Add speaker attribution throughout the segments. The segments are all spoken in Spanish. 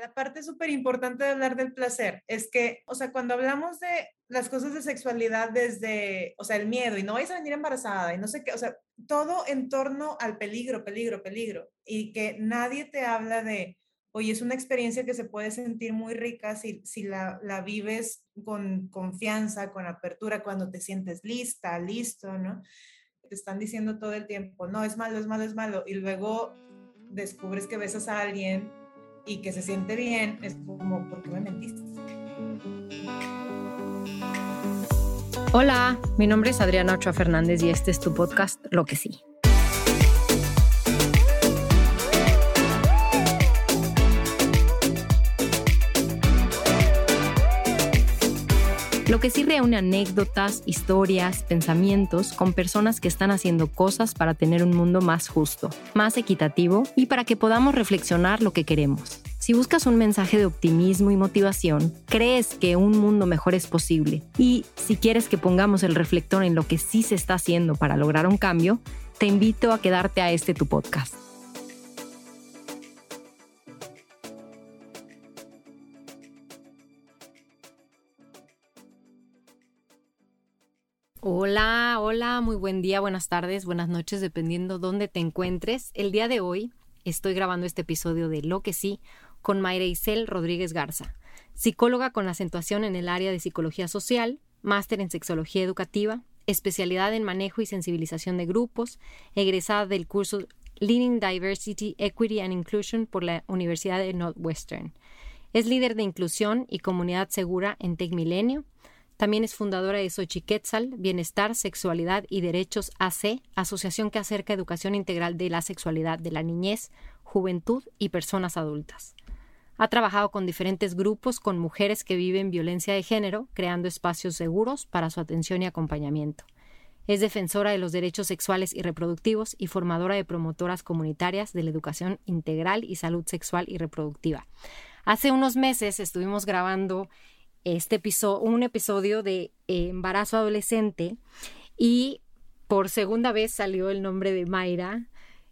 Speaker 1: La parte súper importante de hablar del placer es que, o sea, cuando hablamos de las cosas de sexualidad desde, o sea, el miedo y no vais a venir embarazada y no sé qué, o sea, todo en torno al peligro, peligro, peligro y que nadie te habla de, oye, es una experiencia que se puede sentir muy rica si, si la, la vives con confianza, con apertura, cuando te sientes lista, listo, ¿no? Te están diciendo todo el tiempo, no, es malo, es malo, es malo, y luego descubres que besas a alguien y que se siente bien, es como, ¿por qué me mentiste?
Speaker 2: Hola, mi nombre es Adriana Ochoa Fernández y este es tu podcast Lo que sí. Lo que sí reúne anécdotas, historias, pensamientos con personas que están haciendo cosas para tener un mundo más justo, más equitativo y para que podamos reflexionar lo que queremos. Si buscas un mensaje de optimismo y motivación, crees que un mundo mejor es posible y si quieres que pongamos el reflector en lo que sí se está haciendo para lograr un cambio, te invito a quedarte a este tu podcast. Hola, hola, muy buen día, buenas tardes, buenas noches, dependiendo dónde te encuentres. El día de hoy estoy grabando este episodio de Lo que sí con Mayra Isel Rodríguez Garza, psicóloga con acentuación en el área de psicología social, máster en sexología educativa, especialidad en manejo y sensibilización de grupos, egresada del curso Leading Diversity, Equity and Inclusion por la Universidad de Northwestern. Es líder de inclusión y comunidad segura en Tech Milenio, también es fundadora de Xochiquetzal, Bienestar, Sexualidad y Derechos AC, asociación que acerca educación integral de la sexualidad de la niñez, juventud y personas adultas. Ha trabajado con diferentes grupos con mujeres que viven violencia de género, creando espacios seguros para su atención y acompañamiento. Es defensora de los derechos sexuales y reproductivos y formadora de promotoras comunitarias de la educación integral y salud sexual y reproductiva. Hace unos meses estuvimos grabando este episodio, un episodio de eh, embarazo adolescente y por segunda vez salió el nombre de Mayra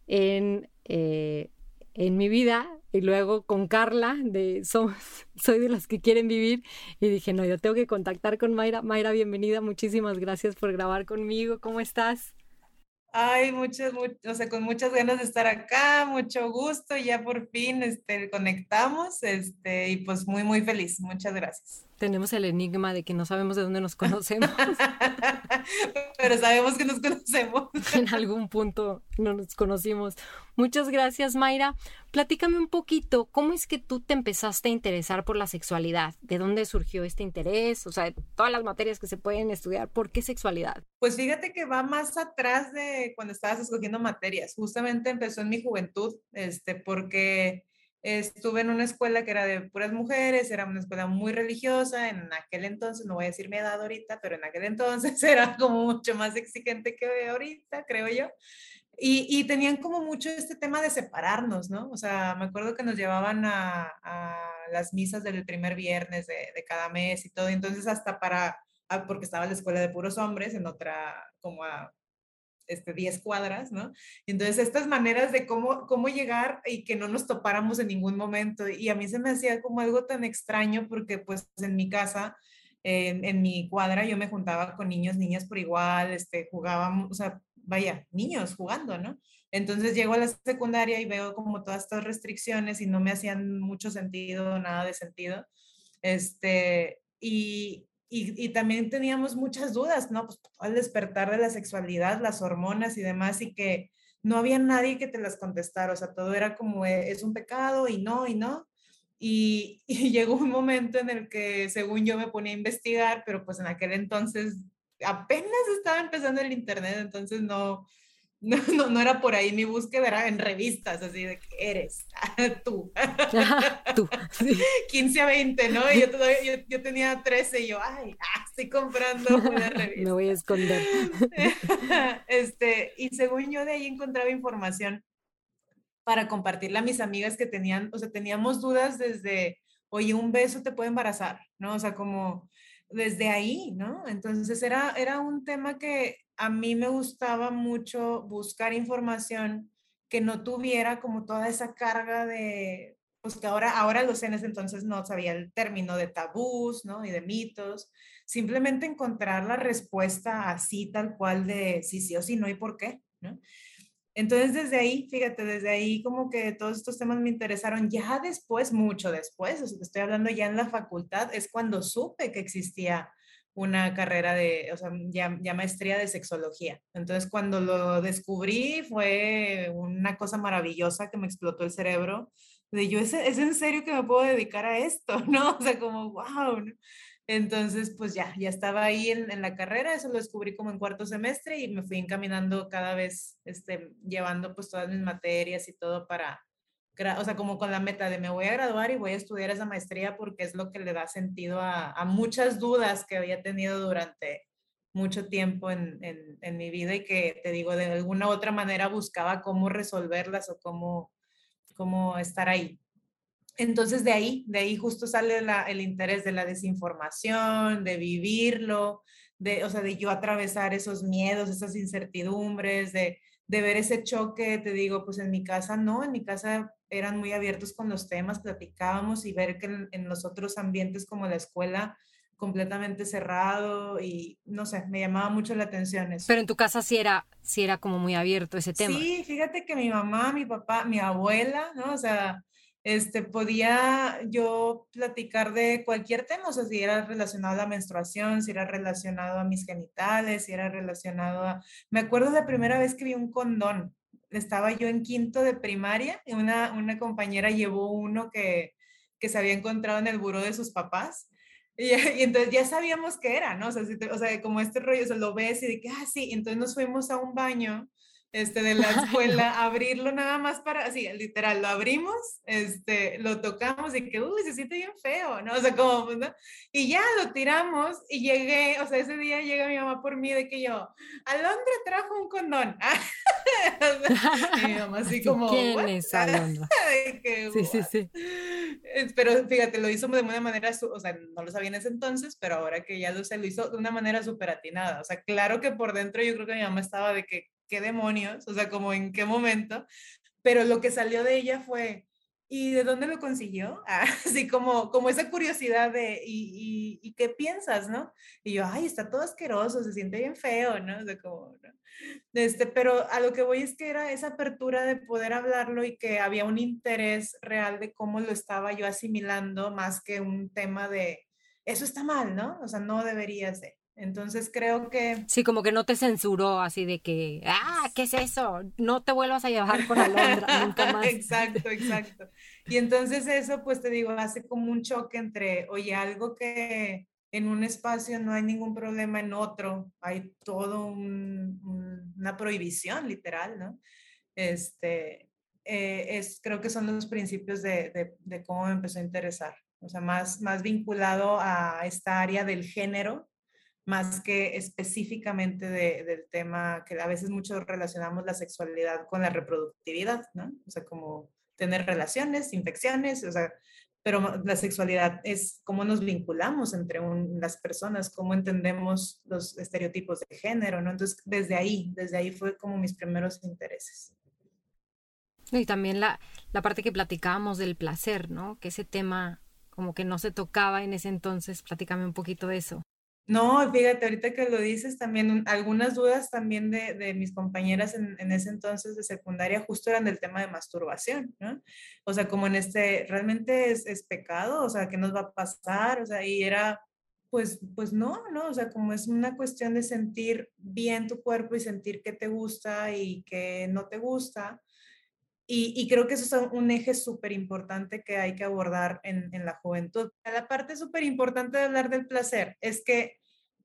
Speaker 2: en, eh, en mi vida y luego con Carla de Soy de las que quieren vivir y dije, no, yo tengo que contactar con Mayra. Mayra, bienvenida, muchísimas gracias por grabar conmigo. ¿Cómo estás?
Speaker 1: Ay, muchas, o sea, con muchas ganas de estar acá, mucho gusto, ya por fin este, conectamos, este, y pues muy, muy feliz. Muchas gracias.
Speaker 2: Tenemos el enigma de que no sabemos de dónde nos conocemos.
Speaker 1: Pero sabemos que nos conocemos.
Speaker 2: en algún punto no nos conocimos. Muchas gracias, Mayra. Platícame un poquito, ¿cómo es que tú te empezaste a interesar por la sexualidad? ¿De dónde surgió este interés? O sea, todas las materias que se pueden estudiar, ¿por qué sexualidad?
Speaker 1: Pues fíjate que va más atrás de cuando estabas escogiendo materias. Justamente empezó en mi juventud, este, porque estuve en una escuela que era de puras mujeres, era una escuela muy religiosa, en aquel entonces, no voy a decir mi edad ahorita, pero en aquel entonces era como mucho más exigente que ahorita, creo yo. Y, tenían como mucho este tema de separarnos, ¿no? O sea, me acuerdo que nos llevaban a, las misas del primer viernes de, cada mes y todo, entonces hasta para, ah, porque estaba la escuela de puros hombres en otra, como a este, 10 cuadras, ¿no? Entonces, estas maneras de cómo, cómo llegar y que no nos topáramos en ningún momento. Y a mí se me hacía como algo tan extraño porque pues en mi casa, en, mi cuadra, yo me juntaba con niños, niñas por igual, este, jugábamos, o sea, vaya, niños jugando, ¿no? Entonces llego a la secundaria y veo como todas estas restricciones y no me hacían mucho sentido, nada de sentido. Este, y, y, también teníamos muchas dudas, ¿no? Pues al despertar de la sexualidad, las hormonas y demás, y que no había nadie que te las contestara, o sea, todo era como, eh, es un pecado y no, y no. Y, y, llegó un momento en el que, según yo, me ponía a investigar, pero pues en aquel entonces apenas estaba empezando el internet, entonces no, no, no, era por ahí mi búsqueda, era en revistas, así de que eres tú. tú. 15 a 20, ¿no? Y yo, todavía, yo, tenía 13 y yo, ay, ah, estoy comprando una revista.
Speaker 2: Me voy a esconder.
Speaker 1: este, y según yo de ahí encontraba información para compartirla a mis amigas que tenían, o sea, teníamos dudas desde, oye, un beso te puede embarazar, ¿no? O sea, como desde ahí, ¿no? Entonces era, era un tema que a mí me gustaba mucho buscar información que no tuviera como toda esa carga de, pues que ahora, ahora los en ese entonces no sabía el término de tabús, ¿no? Y de mitos. Simplemente encontrar la respuesta así, tal cual de sí, sí o sí, no y por qué. Entonces, desde ahí, fíjate, desde ahí como que todos estos temas me interesaron. Ya después, mucho después, o sea, estoy hablando ya en la facultad, es cuando supe que existía una carrera de, o sea, ya, ya, maestría de sexología. Entonces, cuando lo descubrí, fue una cosa maravillosa que me explotó el cerebro de yo, ¿es, ¿es en serio que me puedo dedicar a esto? ¿No? O sea, como, wow. ¿no? Entonces, pues ya, ya estaba ahí en, en, la carrera, eso lo descubrí como en cuarto semestre y me fui encaminando cada vez, este, llevando pues todas mis materias y todo para, o sea, como con la meta de me voy a graduar y voy a estudiar esa maestría porque es lo que le da sentido a, a muchas dudas que había tenido durante mucho tiempo en, en, mi vida y que, te digo, de alguna u otra manera buscaba cómo resolverlas o cómo cómo estar ahí. Entonces de ahí, de ahí justo sale el interés de la desinformación, de vivirlo, de, o sea, de yo atravesar esos miedos, esas incertidumbres, de, de ver ese choque, te digo, pues en mi casa no, en mi casa eran muy abiertos con los temas, platicábamos y ver que en, en los otros ambientes como la escuela, completamente cerrado y no sé, me llamaba mucho la atención eso.
Speaker 2: Pero en tu casa sí era, sí era como muy abierto ese tema.
Speaker 1: Sí, fíjate que mi mamá, mi papá, mi abuela, ¿no? O sea, este, podía yo platicar de cualquier tema, o sea, si era relacionado a la menstruación, si era relacionado a mis genitales, si era relacionado a... Me acuerdo la primera vez que vi un condón, estaba yo en quinto de primaria y una, una compañera llevó uno que, que se había encontrado en el buró de sus papás y, entonces ya sabíamos qué era, ¿no? O sea, o sea, como este rollo, o sea, lo ves y de que, ah, sí, entonces nos fuimos a un baño este, de la escuela, abrirlo nada más para, así, literal, lo abrimos, este, lo tocamos y que, uy, se siente bien feo, ¿no? O sea, como, pues, ¿no? Y ya lo tiramos y llegué, o sea, ese día llega mi mamá por mí de que yo, Alondra trajo un condón. y mi mamá así como,
Speaker 2: ¿quién es Alondra? sí, sí, sí.
Speaker 1: Pero fíjate, lo hizo de una manera, o sea, no lo sabía en ese entonces, pero ahora que ya lo sé, lo hizo de una manera súper atinada. O sea, claro que por dentro yo creo que mi mamá estaba de que, qué demonios, o sea, como en qué momento, pero lo que salió de ella fue, ¿y de dónde lo consiguió? así como, como esa curiosidad de, ¿y, y, qué piensas, no? Y yo, ay, está todo asqueroso, se siente bien feo, ¿no? O sea, como. Este, pero a lo que voy es que era esa apertura de poder hablarlo y que había un interés real de cómo lo estaba yo asimilando más que un tema de, eso está mal, ¿no? O sea, no debería ser. Entonces creo que...
Speaker 2: Sí, como que no te censuró así de que, ah, ¿qué es eso? No te vuelvas a llevar con Alondra nunca más.
Speaker 1: exacto, exacto. Y entonces eso, pues te digo, hace como un choque entre, oye, algo que en un espacio no hay ningún problema, en otro hay todo una prohibición literal, ¿no? Este, eh, es, creo que son los principios de, de, de cómo me empezó a interesar. O sea, más, más vinculado a esta área del género, más que específicamente de, del tema que a veces muchos relacionamos la sexualidad con la reproductividad, ¿no? O sea, como tener relaciones, infecciones, o sea, pero la sexualidad es cómo nos vinculamos entre las personas, cómo entendemos los estereotipos de género, ¿no? Entonces, desde ahí, desde ahí fue como mis primeros intereses.
Speaker 2: Y también la, la parte que platicábamos del placer, ¿no? Que ese tema como que no se tocaba en ese entonces, platícame un poquito de eso.
Speaker 1: No, fíjate, ahorita que lo dices, también algunas dudas también de, de mis compañeras en, en, ese entonces de secundaria justo eran del tema de masturbación, ¿no? O sea, como en este, ¿realmente es, es pecado? O sea, ¿qué nos va a pasar? O sea, y era, pues, pues no, ¿no? O sea, como es una cuestión de sentir bien tu cuerpo y sentir qué te gusta y qué no te gusta. Y, creo que eso es un eje súper importante que hay que abordar en, la juventud. La parte súper importante de hablar del placer es que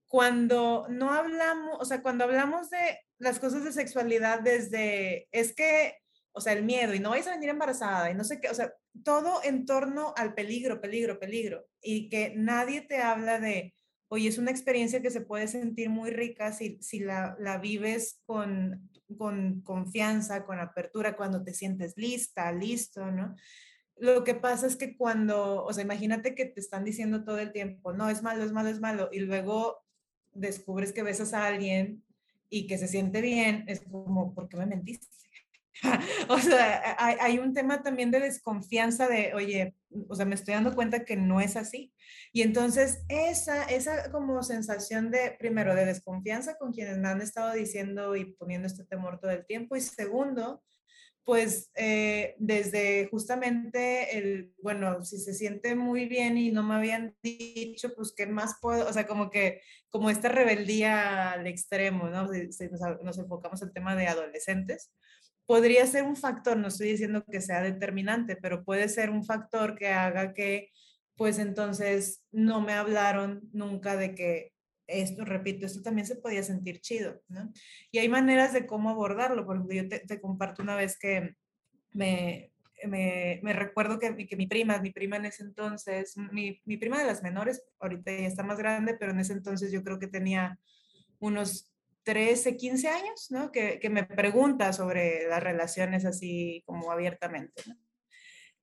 Speaker 1: cuando no hablamos, o sea, cuando hablamos de las cosas de sexualidad desde, es que, o sea, el miedo y no vais a venir embarazada y no sé qué, o sea, todo en torno al peligro, peligro, peligro. Y que nadie te habla de, oye, es una experiencia que se puede sentir muy rica si, si la vives con con confianza, con apertura, cuando te sientes lista, listo, ¿no? Lo que pasa es que cuando, o sea, imagínate que te están diciendo todo el tiempo, no, es malo, es malo, es malo, y luego descubres que besas a alguien y que se siente bien, es como, ¿por qué me mentiste? o sea, hay, un tema también de desconfianza de, oye, o sea, me estoy dando cuenta que no es así. Y entonces esa, esa como sensación de, primero, de desconfianza con quienes me han estado diciendo y poniendo este temor todo el tiempo. Y segundo, pues eh, desde justamente el, bueno, si se siente muy bien y no me habían dicho, pues qué más puedo, o sea, como que, como esta rebeldía al extremo, ¿no? Si, nos, nos, enfocamos al tema de adolescentes, podría ser un factor, no estoy diciendo que sea determinante, pero puede ser un factor que haga que, pues entonces no me hablaron nunca de que esto, repito, esto también se podía sentir chido, ¿no? Y hay maneras de cómo abordarlo, por ejemplo, yo te, comparto una vez que me, me, me, recuerdo que, que mi prima, mi prima en ese entonces, mi, mi prima de las menores, ahorita ya está más grande, pero en ese entonces yo creo que tenía unos 13, 15 años, ¿no? Que, me pregunta sobre las relaciones así como abiertamente, ¿no?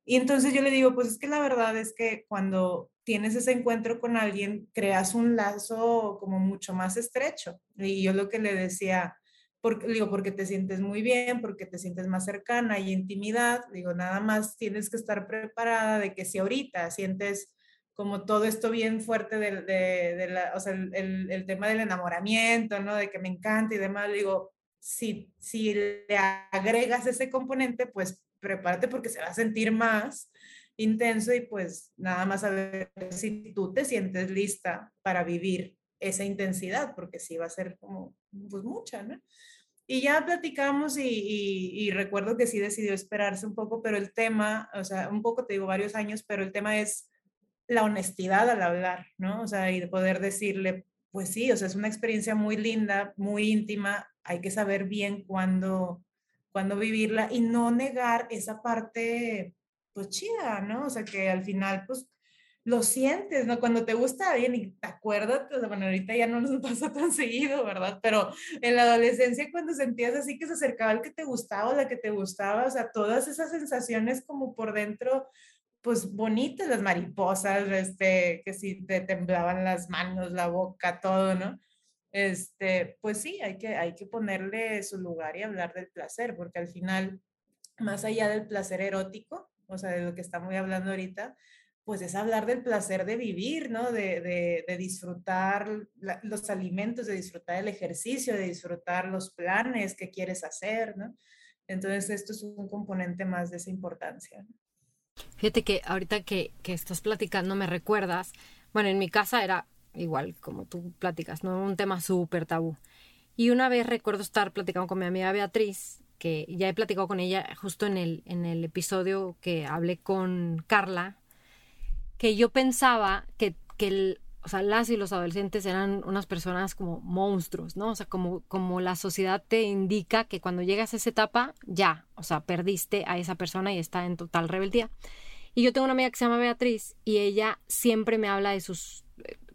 Speaker 1: Y entonces yo le digo, pues es que la verdad es que cuando tienes ese encuentro con alguien, creas un lazo como mucho más estrecho. Y yo lo que le decía, porque, digo, porque te sientes muy bien, porque te sientes más cercana y intimidad, digo, nada más tienes que estar preparada de que si ahorita sientes como todo esto bien fuerte de, de, la, o sea, el, el, tema del enamoramiento, ¿no? De que me encanta y demás, digo, si, si le agregas ese componente, pues prepárate porque se va a sentir más intenso y pues nada más a ver si tú te sientes lista para vivir esa intensidad, porque sí va a ser como, pues mucha, ¿no? Y ya platicamos y, y, y, recuerdo que sí decidió esperarse un poco, pero el tema, o sea, un poco te digo varios años, pero el tema es la honestidad al hablar, ¿no? O sea, y de poder decirle, pues sí, o sea, es una experiencia muy linda, muy íntima, hay que saber bien cuándo, cuándo vivirla y no negar esa parte, pues chida, ¿no? O sea, que al final, pues lo sientes, ¿no? Cuando te gusta bien y te acuerdas, bueno, ahorita ya no nos pasa tan seguido, ¿verdad? Pero en la adolescencia cuando sentías así que se acercaba el que te gustaba o la que te gustaba, o sea, todas esas sensaciones como por dentro, pues bonitas las mariposas, este, que si te temblaban las manos, la boca, todo, ¿no? Este, pues sí, hay que, hay que ponerle su lugar y hablar del placer, porque al final, más allá del placer erótico, o sea, de lo que estamos hablando ahorita, pues es hablar del placer de vivir, ¿no? De, de, de disfrutar los alimentos, de disfrutar el ejercicio, de disfrutar los planes que quieres hacer, ¿no? Entonces, esto es un componente más de esa importancia. ¿no?
Speaker 2: Fíjate que ahorita que, que estás platicando me recuerdas, bueno, en mi casa era igual como tú platicas, ¿no? Un tema súper tabú. Y una vez recuerdo estar platicando con mi amiga Beatriz, que ya he platicado con ella justo en el, en el episodio que hablé con Carla, que yo pensaba que, que el, o sea, las y los adolescentes eran unas personas como monstruos, ¿no? O sea, como, como la sociedad te indica que cuando llegas a esa etapa, ya, o sea, perdiste a esa persona y está en total rebeldía. Y yo tengo una amiga que se llama Beatriz y ella siempre me habla de sus...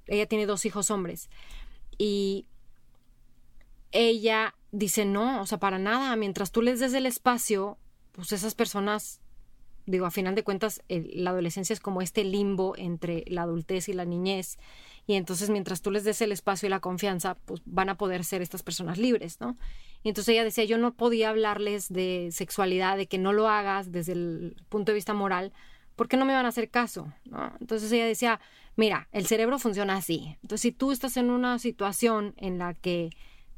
Speaker 2: Ella tiene dos hijos hombres y ella dice, no, o sea, para nada, mientras tú les des el espacio, pues esas personas digo, a final de cuentas, la adolescencia es como este limbo entre la adultez y la niñez. Y entonces, mientras tú les des el espacio y la confianza, pues van a poder ser estas personas libres, ¿no? Y entonces ella decía, yo no podía hablarles de sexualidad, de que no lo hagas desde el punto de vista moral, porque no me van a hacer caso, ¿no? Entonces ella decía, mira, el cerebro funciona así. Entonces, si tú estás en una situación en la que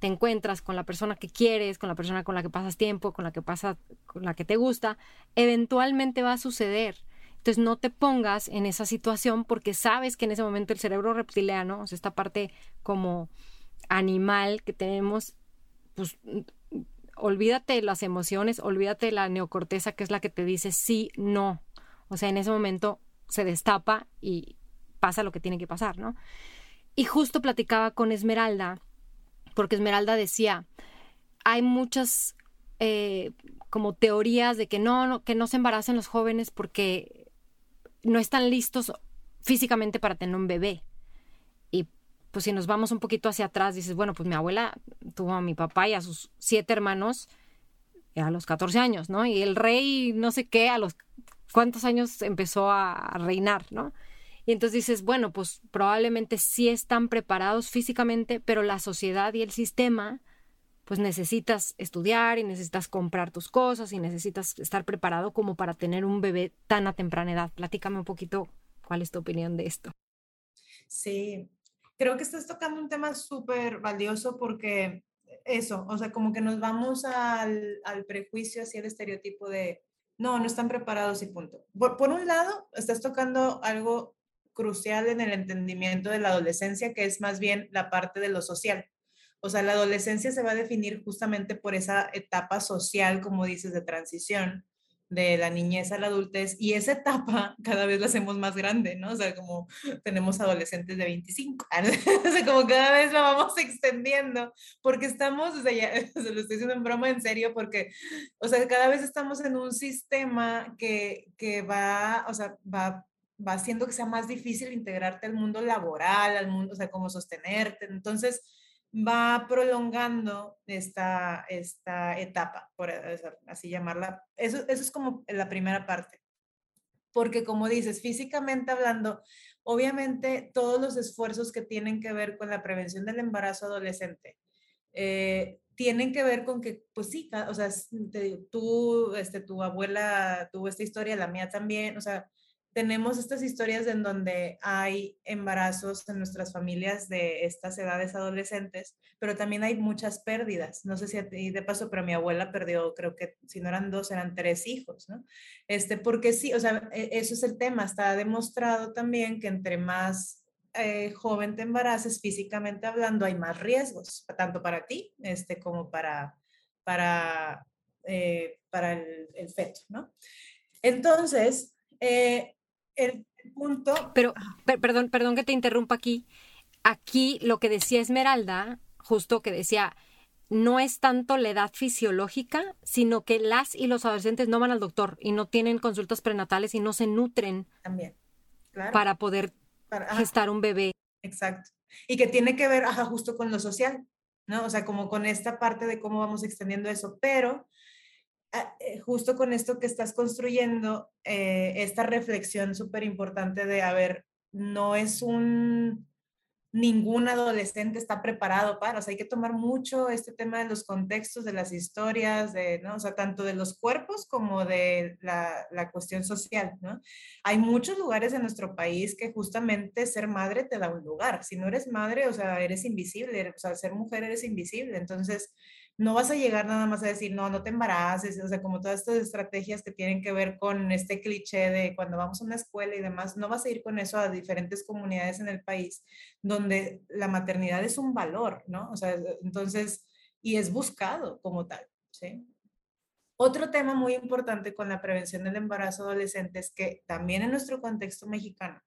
Speaker 2: te encuentras con la persona que quieres, con la persona con la que pasas tiempo, con la que pasa, con la que te gusta, eventualmente va a suceder. Entonces no te pongas en esa situación porque sabes que en ese momento el cerebro reptiliano, o sea, esta parte como animal que tenemos, pues olvídate de las emociones, olvídate de la neocorteza que es la que te dice sí, no. O sea, en ese momento se destapa y pasa lo que tiene que pasar, ¿no? Y justo platicaba con Esmeralda porque Esmeralda decía, hay muchas eh, como teorías de que no, que no se embaracen los jóvenes porque no están listos físicamente para tener un bebé. Y pues si nos vamos un poquito hacia atrás, dices, bueno, pues mi abuela tuvo a mi papá y a sus siete hermanos a los 14 años, ¿no? Y el rey, no sé qué, a los cuántos años empezó a reinar, ¿no? Y entonces dices, bueno, pues probablemente sí están preparados físicamente, pero la sociedad y el sistema pues necesitas estudiar y necesitas comprar tus cosas y necesitas estar preparado como para tener un bebé tan a temprana edad. Platícame un poquito cuál es tu opinión de esto.
Speaker 1: Sí, creo que estás tocando un tema súper valioso porque eso, o sea, como que nos vamos al, al prejuicio hacia el estereotipo de, no, no están preparados y punto. Por, por, un lado, estás tocando algo crucial en el entendimiento de la adolescencia, que es más bien la parte de lo social. O sea, la adolescencia se va a definir justamente por esa etapa social, como dices, de transición de la niñez a la adultez y esa etapa cada vez la hacemos más grande, ¿no? O sea, como tenemos adolescentes de 25, o sea, como cada vez la vamos extendiendo porque estamos, o sea, ya se lo estoy diciendo en broma en serio porque, o sea, cada vez estamos en un sistema que, que va, o sea, va va haciendo que sea más difícil integrarte al mundo laboral, al mundo, o sea, cómo sostenerte. Entonces, va prolongando esta, esta etapa, por así llamarla. Eso, eso es como la primera parte. Porque como dices, físicamente hablando, obviamente todos los esfuerzos que tienen que ver con la prevención del embarazo adolescente, eh, tienen que ver con que, pues sí, o sea, tú, este, tu abuela tuvo esta historia, la mía también, o sea, tenemos estas historias en donde hay embarazos en nuestras familias de estas edades adolescentes, pero también hay muchas pérdidas. No sé si a ti de paso, pero mi abuela perdió, creo que si no eran dos, eran tres hijos, ¿no? Este, porque sí, o sea, e, eso es el tema. Está demostrado también que entre más eh, joven te embaraces, físicamente hablando, hay más riesgos, tanto para ti este, como para, para, eh, para el, el, feto, ¿no? Entonces, eh, el punto.
Speaker 2: Pero, perdón, perdón que te interrumpa aquí. Aquí lo que decía Esmeralda, justo que decía, no es tanto la edad fisiológica, sino que las y los adolescentes no van al doctor y no tienen consultas prenatales y no se nutren
Speaker 1: también
Speaker 2: para poder gestar un bebé.
Speaker 1: Exacto. Y que tiene que ver, ajá, justo con lo social, ¿no? O sea, como con esta parte de cómo vamos extendiendo eso, pero justo con esto que estás construyendo, eh, esta reflexión súper importante de, a ver, no es un, ningún adolescente está preparado para, o sea, hay que tomar mucho este tema de los contextos, de las historias, de, ¿no? O sea, tanto de los cuerpos como de la, la cuestión social, ¿no? Hay muchos lugares en nuestro país que justamente ser madre te da un lugar. Si no eres madre, o sea, eres invisible, o sea, ser mujer eres invisible. Entonces, no vas a llegar nada más a decir, no, no te embaraces, o sea, como todas estas estrategias que tienen que ver con este cliché de cuando vamos a una escuela y demás, no vas a ir con eso a diferentes comunidades en el país donde la maternidad es un valor, ¿no? O sea, entonces, y es buscado como tal, ¿sí? Otro tema muy importante con la prevención del embarazo adolescente es que también en nuestro contexto mexicano,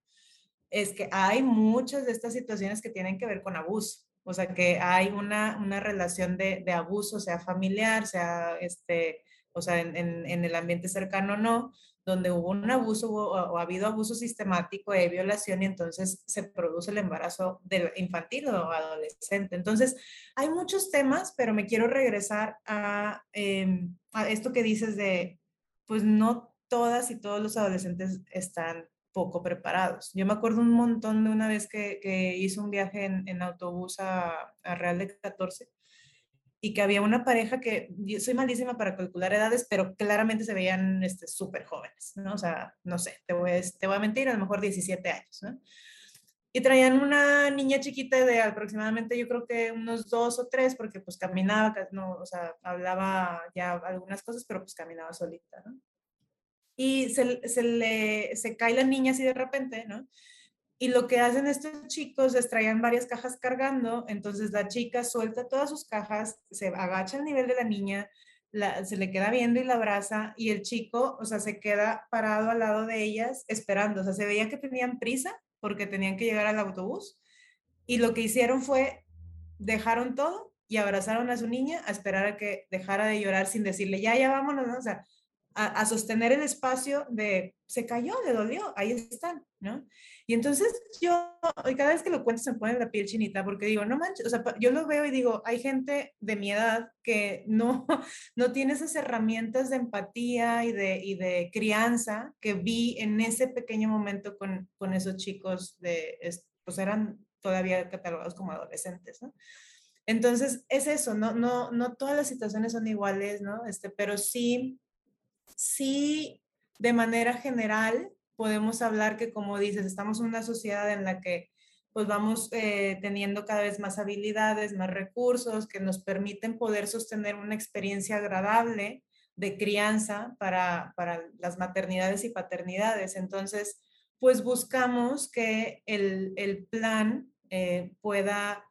Speaker 1: es que hay muchas de estas situaciones que tienen que ver con abuso. O sea, que hay una, una relación de, de, abuso, sea familiar, sea, este, o sea, en, en, el ambiente cercano o no, donde hubo un abuso o, ha habido abuso sistemático de violación y entonces se produce el embarazo del infantil o adolescente. Entonces, hay muchos temas, pero me quiero regresar a, em, a esto que dices de, pues no todas y todos los adolescentes están poco preparados. Yo me acuerdo un montón de una vez que, que hice un viaje en, en autobús a, a, Real de 14 y que había una pareja que, yo soy malísima para calcular edades, pero claramente se veían este, súper jóvenes, ¿no? O sea, no sé, te voy, te voy a mentir, a lo mejor 17 años, ¿no? Y traían una niña chiquita de aproximadamente, yo creo que unos dos o tres, porque pues caminaba, no, o sea, hablaba ya algunas cosas, pero pues caminaba solita, ¿no? Y se, se, le, se cae la niña así de repente, ¿no? Y lo que hacen estos chicos es traían varias cajas cargando, entonces la chica suelta todas sus cajas, se agacha al nivel de la niña, se le queda viendo y la abraza y el chico, o sea, se queda parado al lado de ellas esperando, o sea, se veía que tenían prisa porque tenían que llegar al autobús y lo que hicieron fue dejaron todo y abrazaron a su niña a esperar a que dejara de llorar sin decirle, ya, ya vámonos, ¿no? o sea, a, sostener el espacio de, se cayó, le dolió, ahí están, ¿no? Y entonces yo, cada vez que lo cuento se me pone la piel chinita porque digo, no manches, o sea, yo lo veo y digo, hay gente de mi edad que no, no tiene esas herramientas de empatía y de, y de crianza que vi en ese pequeño momento con, con esos chicos de, pues eran todavía catalogados como adolescentes, ¿no? Entonces, es eso, no, no, no todas las situaciones son iguales, ¿no? Este, pero sí, sí, de manera general, podemos hablar que, como dices, estamos en una sociedad en la que pues vamos eh, teniendo cada vez más habilidades, más recursos que nos permiten poder sostener una experiencia agradable de crianza para, para las maternidades y paternidades. Entonces, pues buscamos que el, el plan eh, pueda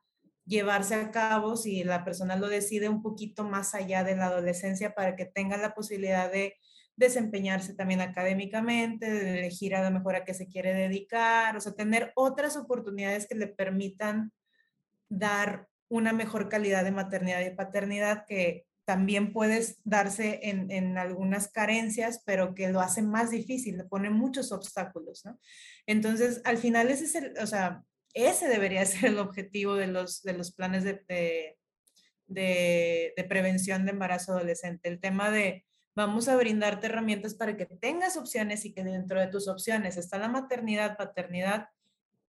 Speaker 1: llevarse a cabo, si la persona lo decide, un poquito más allá de la adolescencia para que tenga la posibilidad de desempeñarse también académicamente, de elegir a lo mejor a qué se quiere dedicar, o sea, tener otras oportunidades que le permitan dar una mejor calidad de maternidad y paternidad que también puedes darse en, en, algunas carencias, pero que lo hace más difícil, le pone muchos obstáculos, ¿no? Entonces, al final ese es el, o sea, ese debería ser el objetivo de los, de los planes de, de, de, prevención de embarazo adolescente, el tema de vamos a brindarte herramientas para que tengas opciones y que dentro de tus opciones está la maternidad, paternidad,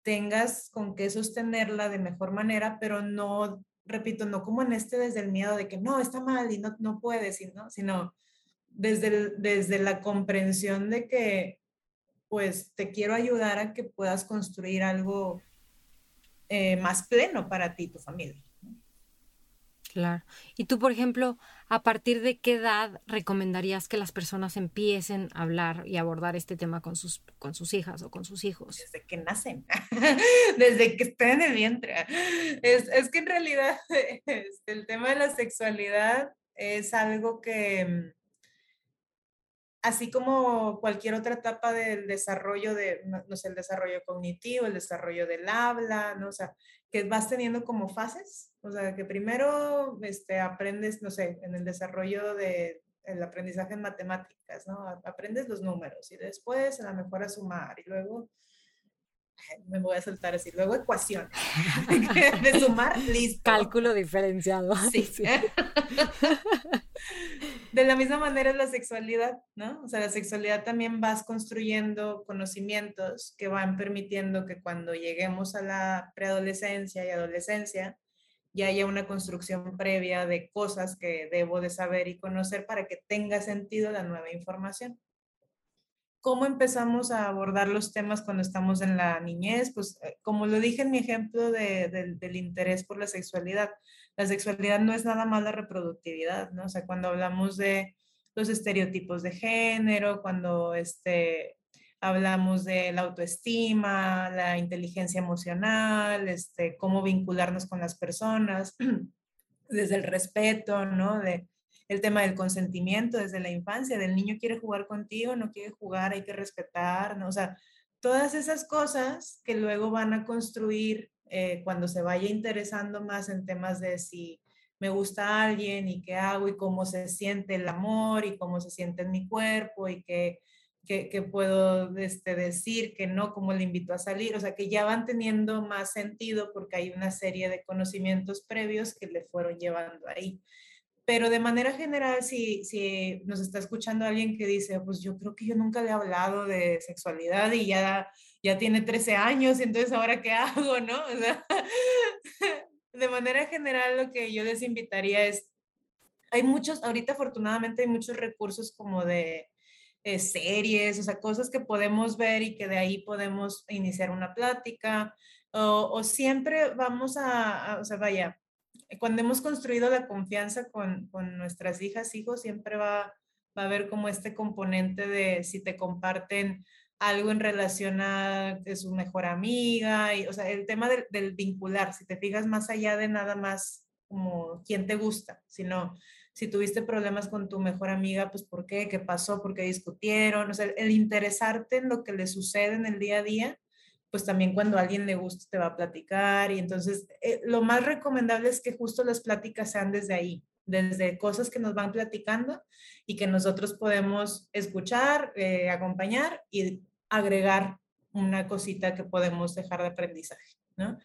Speaker 1: tengas con qué sostenerla de mejor manera, pero no, repito, no como en este desde el miedo de que no, está mal y no, no puedes, ¿no? sino desde, desde la comprensión de que pues te quiero ayudar a que puedas construir algo eh, más pleno para ti y tu familia.
Speaker 2: Claro. Y tú, por ejemplo, ¿a partir de qué edad recomendarías que las personas empiecen a hablar y abordar este tema con sus, con sus hijas o con sus hijos?
Speaker 1: Desde que nacen, desde que estén en el vientre. Es, es que en realidad este, el tema de la sexualidad es algo que, así como cualquier otra etapa del desarrollo de, no, sé, el desarrollo cognitivo, el desarrollo del habla, ¿no? O sea, que vas teniendo como fases, o sea, que primero este, aprendes, no sé, en el desarrollo del el aprendizaje en matemáticas, ¿no? Aprendes los números y después a lo mejor a sumar y luego me voy a soltar así. Luego ecuaciones. de sumar, listo.
Speaker 2: Cálculo diferenciado.
Speaker 1: Sí. de la misma manera la sexualidad, ¿no? O sea, la sexualidad también vas construyendo conocimientos que van permitiendo que cuando lleguemos a la preadolescencia y adolescencia, ya haya una construcción previa de cosas que debo de saber y conocer para que tenga sentido la nueva información. ¿Cómo empezamos a abordar los temas cuando estamos en la niñez? Pues eh, como lo dije en mi ejemplo de, del interés por la sexualidad, la sexualidad no es nada más la reproductividad, ¿no? O sea, cuando hablamos de los estereotipos de género, cuando este, hablamos de la autoestima, la inteligencia emocional, este, cómo vincularnos con las personas, desde el respeto, ¿no? De, el tema del consentimiento desde la infancia, del niño quiere jugar contigo, no quiere jugar, hay que respetar, ¿no? O sea, todas esas cosas que luego van a construir eh, cuando se vaya interesando más en temas de si me gusta alguien y qué hago y cómo se siente el amor y cómo se siente en mi cuerpo y qué, qué, puedo este, decir, que no, cómo le invito a salir, o sea, que ya van teniendo más sentido porque hay una serie de conocimientos previos que le fueron llevando ahí. Pero de manera general, si, si nos está escuchando alguien que dice, pues yo creo que yo nunca le he hablado de sexualidad y ya, ya tiene 13 años, entonces ahora qué hago, ¿no? O sea, de manera general lo que yo les invitaría es, hay muchos, ahorita afortunadamente hay muchos recursos como de eh, series, o sea, cosas que podemos ver y que de ahí podemos iniciar una plática, o, o siempre vamos a, a, o sea, vaya, cuando hemos construido la confianza con, con nuestras hijas, hijos, siempre va, va, a haber como este componente de si te comparten algo en relación a su mejor amiga, y, o sea, el tema del, vincular, si te fijas más allá de nada más como quién te gusta, sino si tuviste problemas con tu mejor amiga, pues por qué, qué pasó, por qué discutieron, o sea, el interesarte en lo que le sucede en el día a día pues también cuando a alguien le gusta te va a platicar y entonces eh, lo más recomendable es que justo las pláticas sean desde ahí, desde cosas que nos van platicando y que nosotros podemos escuchar, eh, acompañar y agregar una cosita que podemos dejar de aprendizaje, ¿no?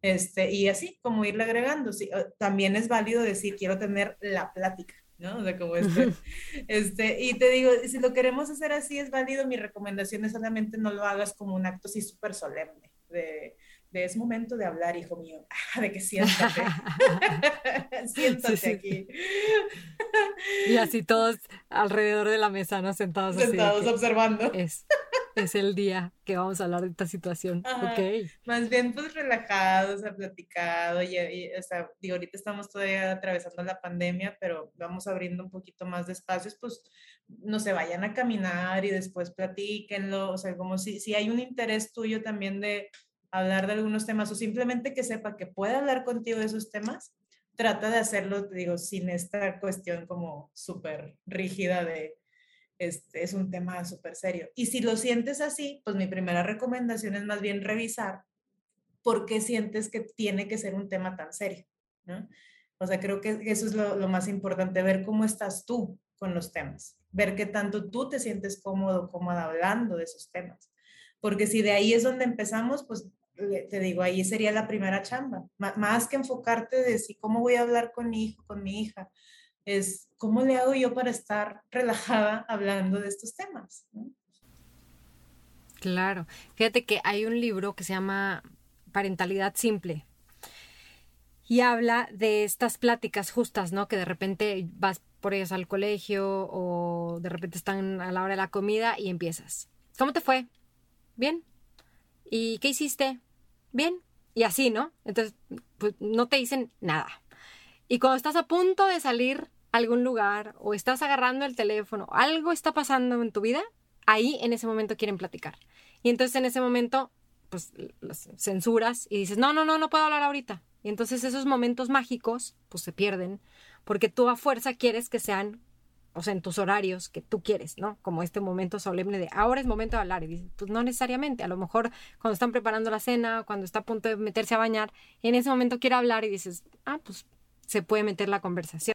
Speaker 1: Este, y así como irle agregando. Sí, también es válido decir, quiero tener la plática, ¿no? O sea, como este, este, y te digo, si lo queremos hacer así es válido, mi recomendación es solamente no lo hagas como un acto así súper solemne, de, de es momento de hablar, hijo mío, de que siéntate, siéntate aquí.
Speaker 2: y así todos alrededor de la mesa, ¿no? Sentados,
Speaker 1: Sentados observando.
Speaker 2: Es, es el día que vamos a hablar de esta situación. ok.
Speaker 1: Más bien, pues relajados, ha platicado. Y, o sea, digo, ahorita estamos todavía atravesando la pandemia, pero vamos abriendo un poquito más de espacios, pues no se vayan a caminar y después platíquenlo. O sea, como si, si hay un interés tuyo también de hablar de algunos temas o simplemente que sepa que puede hablar contigo de esos temas, trata de hacerlo, te digo, sin esta cuestión como súper rígida de este, es un tema súper serio. Y si lo sientes así, pues mi primera recomendación es más bien revisar por qué sientes que tiene que ser un tema tan serio, ¿no? O sea, creo que eso es lo, más importante, ver cómo estás tú con los temas, ver qué tanto tú te sientes cómodo, cómoda hablando de esos temas. Porque si de ahí es donde empezamos, pues te digo, ahí sería la primera chamba. más que enfocarte de si cómo voy a hablar con mi hijo, con mi hija, es cómo le hago yo para estar relajada hablando de estos temas.
Speaker 2: Claro. Fíjate que hay un libro que se llama Parentalidad Simple y habla de estas pláticas justas, ¿no? Que de repente vas por ellas al colegio o de repente están a la hora de la comida y empiezas. ¿Cómo te fue? Bien. ¿Y qué hiciste? Bien. Y así, ¿no? Entonces, pues no te dicen nada. Y cuando estás a punto de salir algún lugar o estás agarrando el teléfono, algo está pasando en tu vida, ahí en ese momento quieren platicar. Y entonces en ese momento, pues las censuras y dices, no, no, no, no puedo hablar ahorita. Y entonces esos momentos mágicos, pues se pierden, porque tú a fuerza quieres que sean, o sea, en tus horarios que tú quieres, ¿no? Como este momento solemne de, ahora es momento de hablar. Y dices, pues no necesariamente, a lo mejor cuando están preparando la cena, cuando está a punto de meterse a bañar, en ese momento quiere hablar y dices, ah, pues se puede meter la conversación.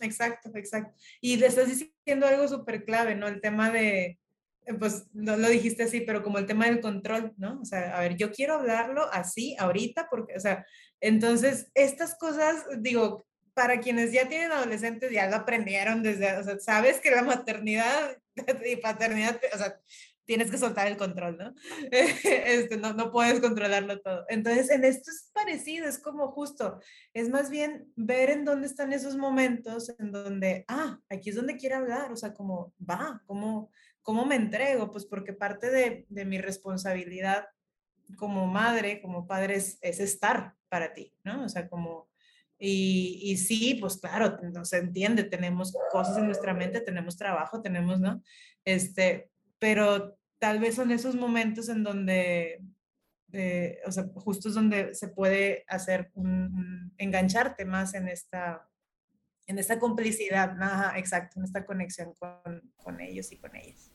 Speaker 1: Exacto, exacto. Y le estás diciendo algo súper clave, ¿no? El tema de, eh, pues no lo dijiste así, pero como el tema del control, ¿no? O sea, a ver, yo quiero hablarlo así ahorita, porque, o sea, entonces estas cosas, digo, para quienes ya tienen adolescentes, ya lo aprendieron desde, o sabes que la maternidad y paternidad, o sea, tienes que soltar el control, ¿no? Este, no, no puedes controlarlo todo. Entonces, en esto es parecido, es como justo, es más bien ver en dónde están esos momentos en donde, ah, aquí es donde quiero hablar, o sea, como, va, ¿cómo, cómo me entrego? Pues porque parte de, de mi responsabilidad como madre, como padre, es, es, estar para ti, ¿no? O sea, como... Y, y sí, pues claro, no se entiende, tenemos cosas en nuestra mente, tenemos trabajo, tenemos, ¿no? Este, pero tal vez son esos momentos en donde, eh, o sea, justo es donde se puede hacer un, engancharte más en esta, en esta complicidad, Ajá, exacto, en esta conexión con, con, ellos y con ellas.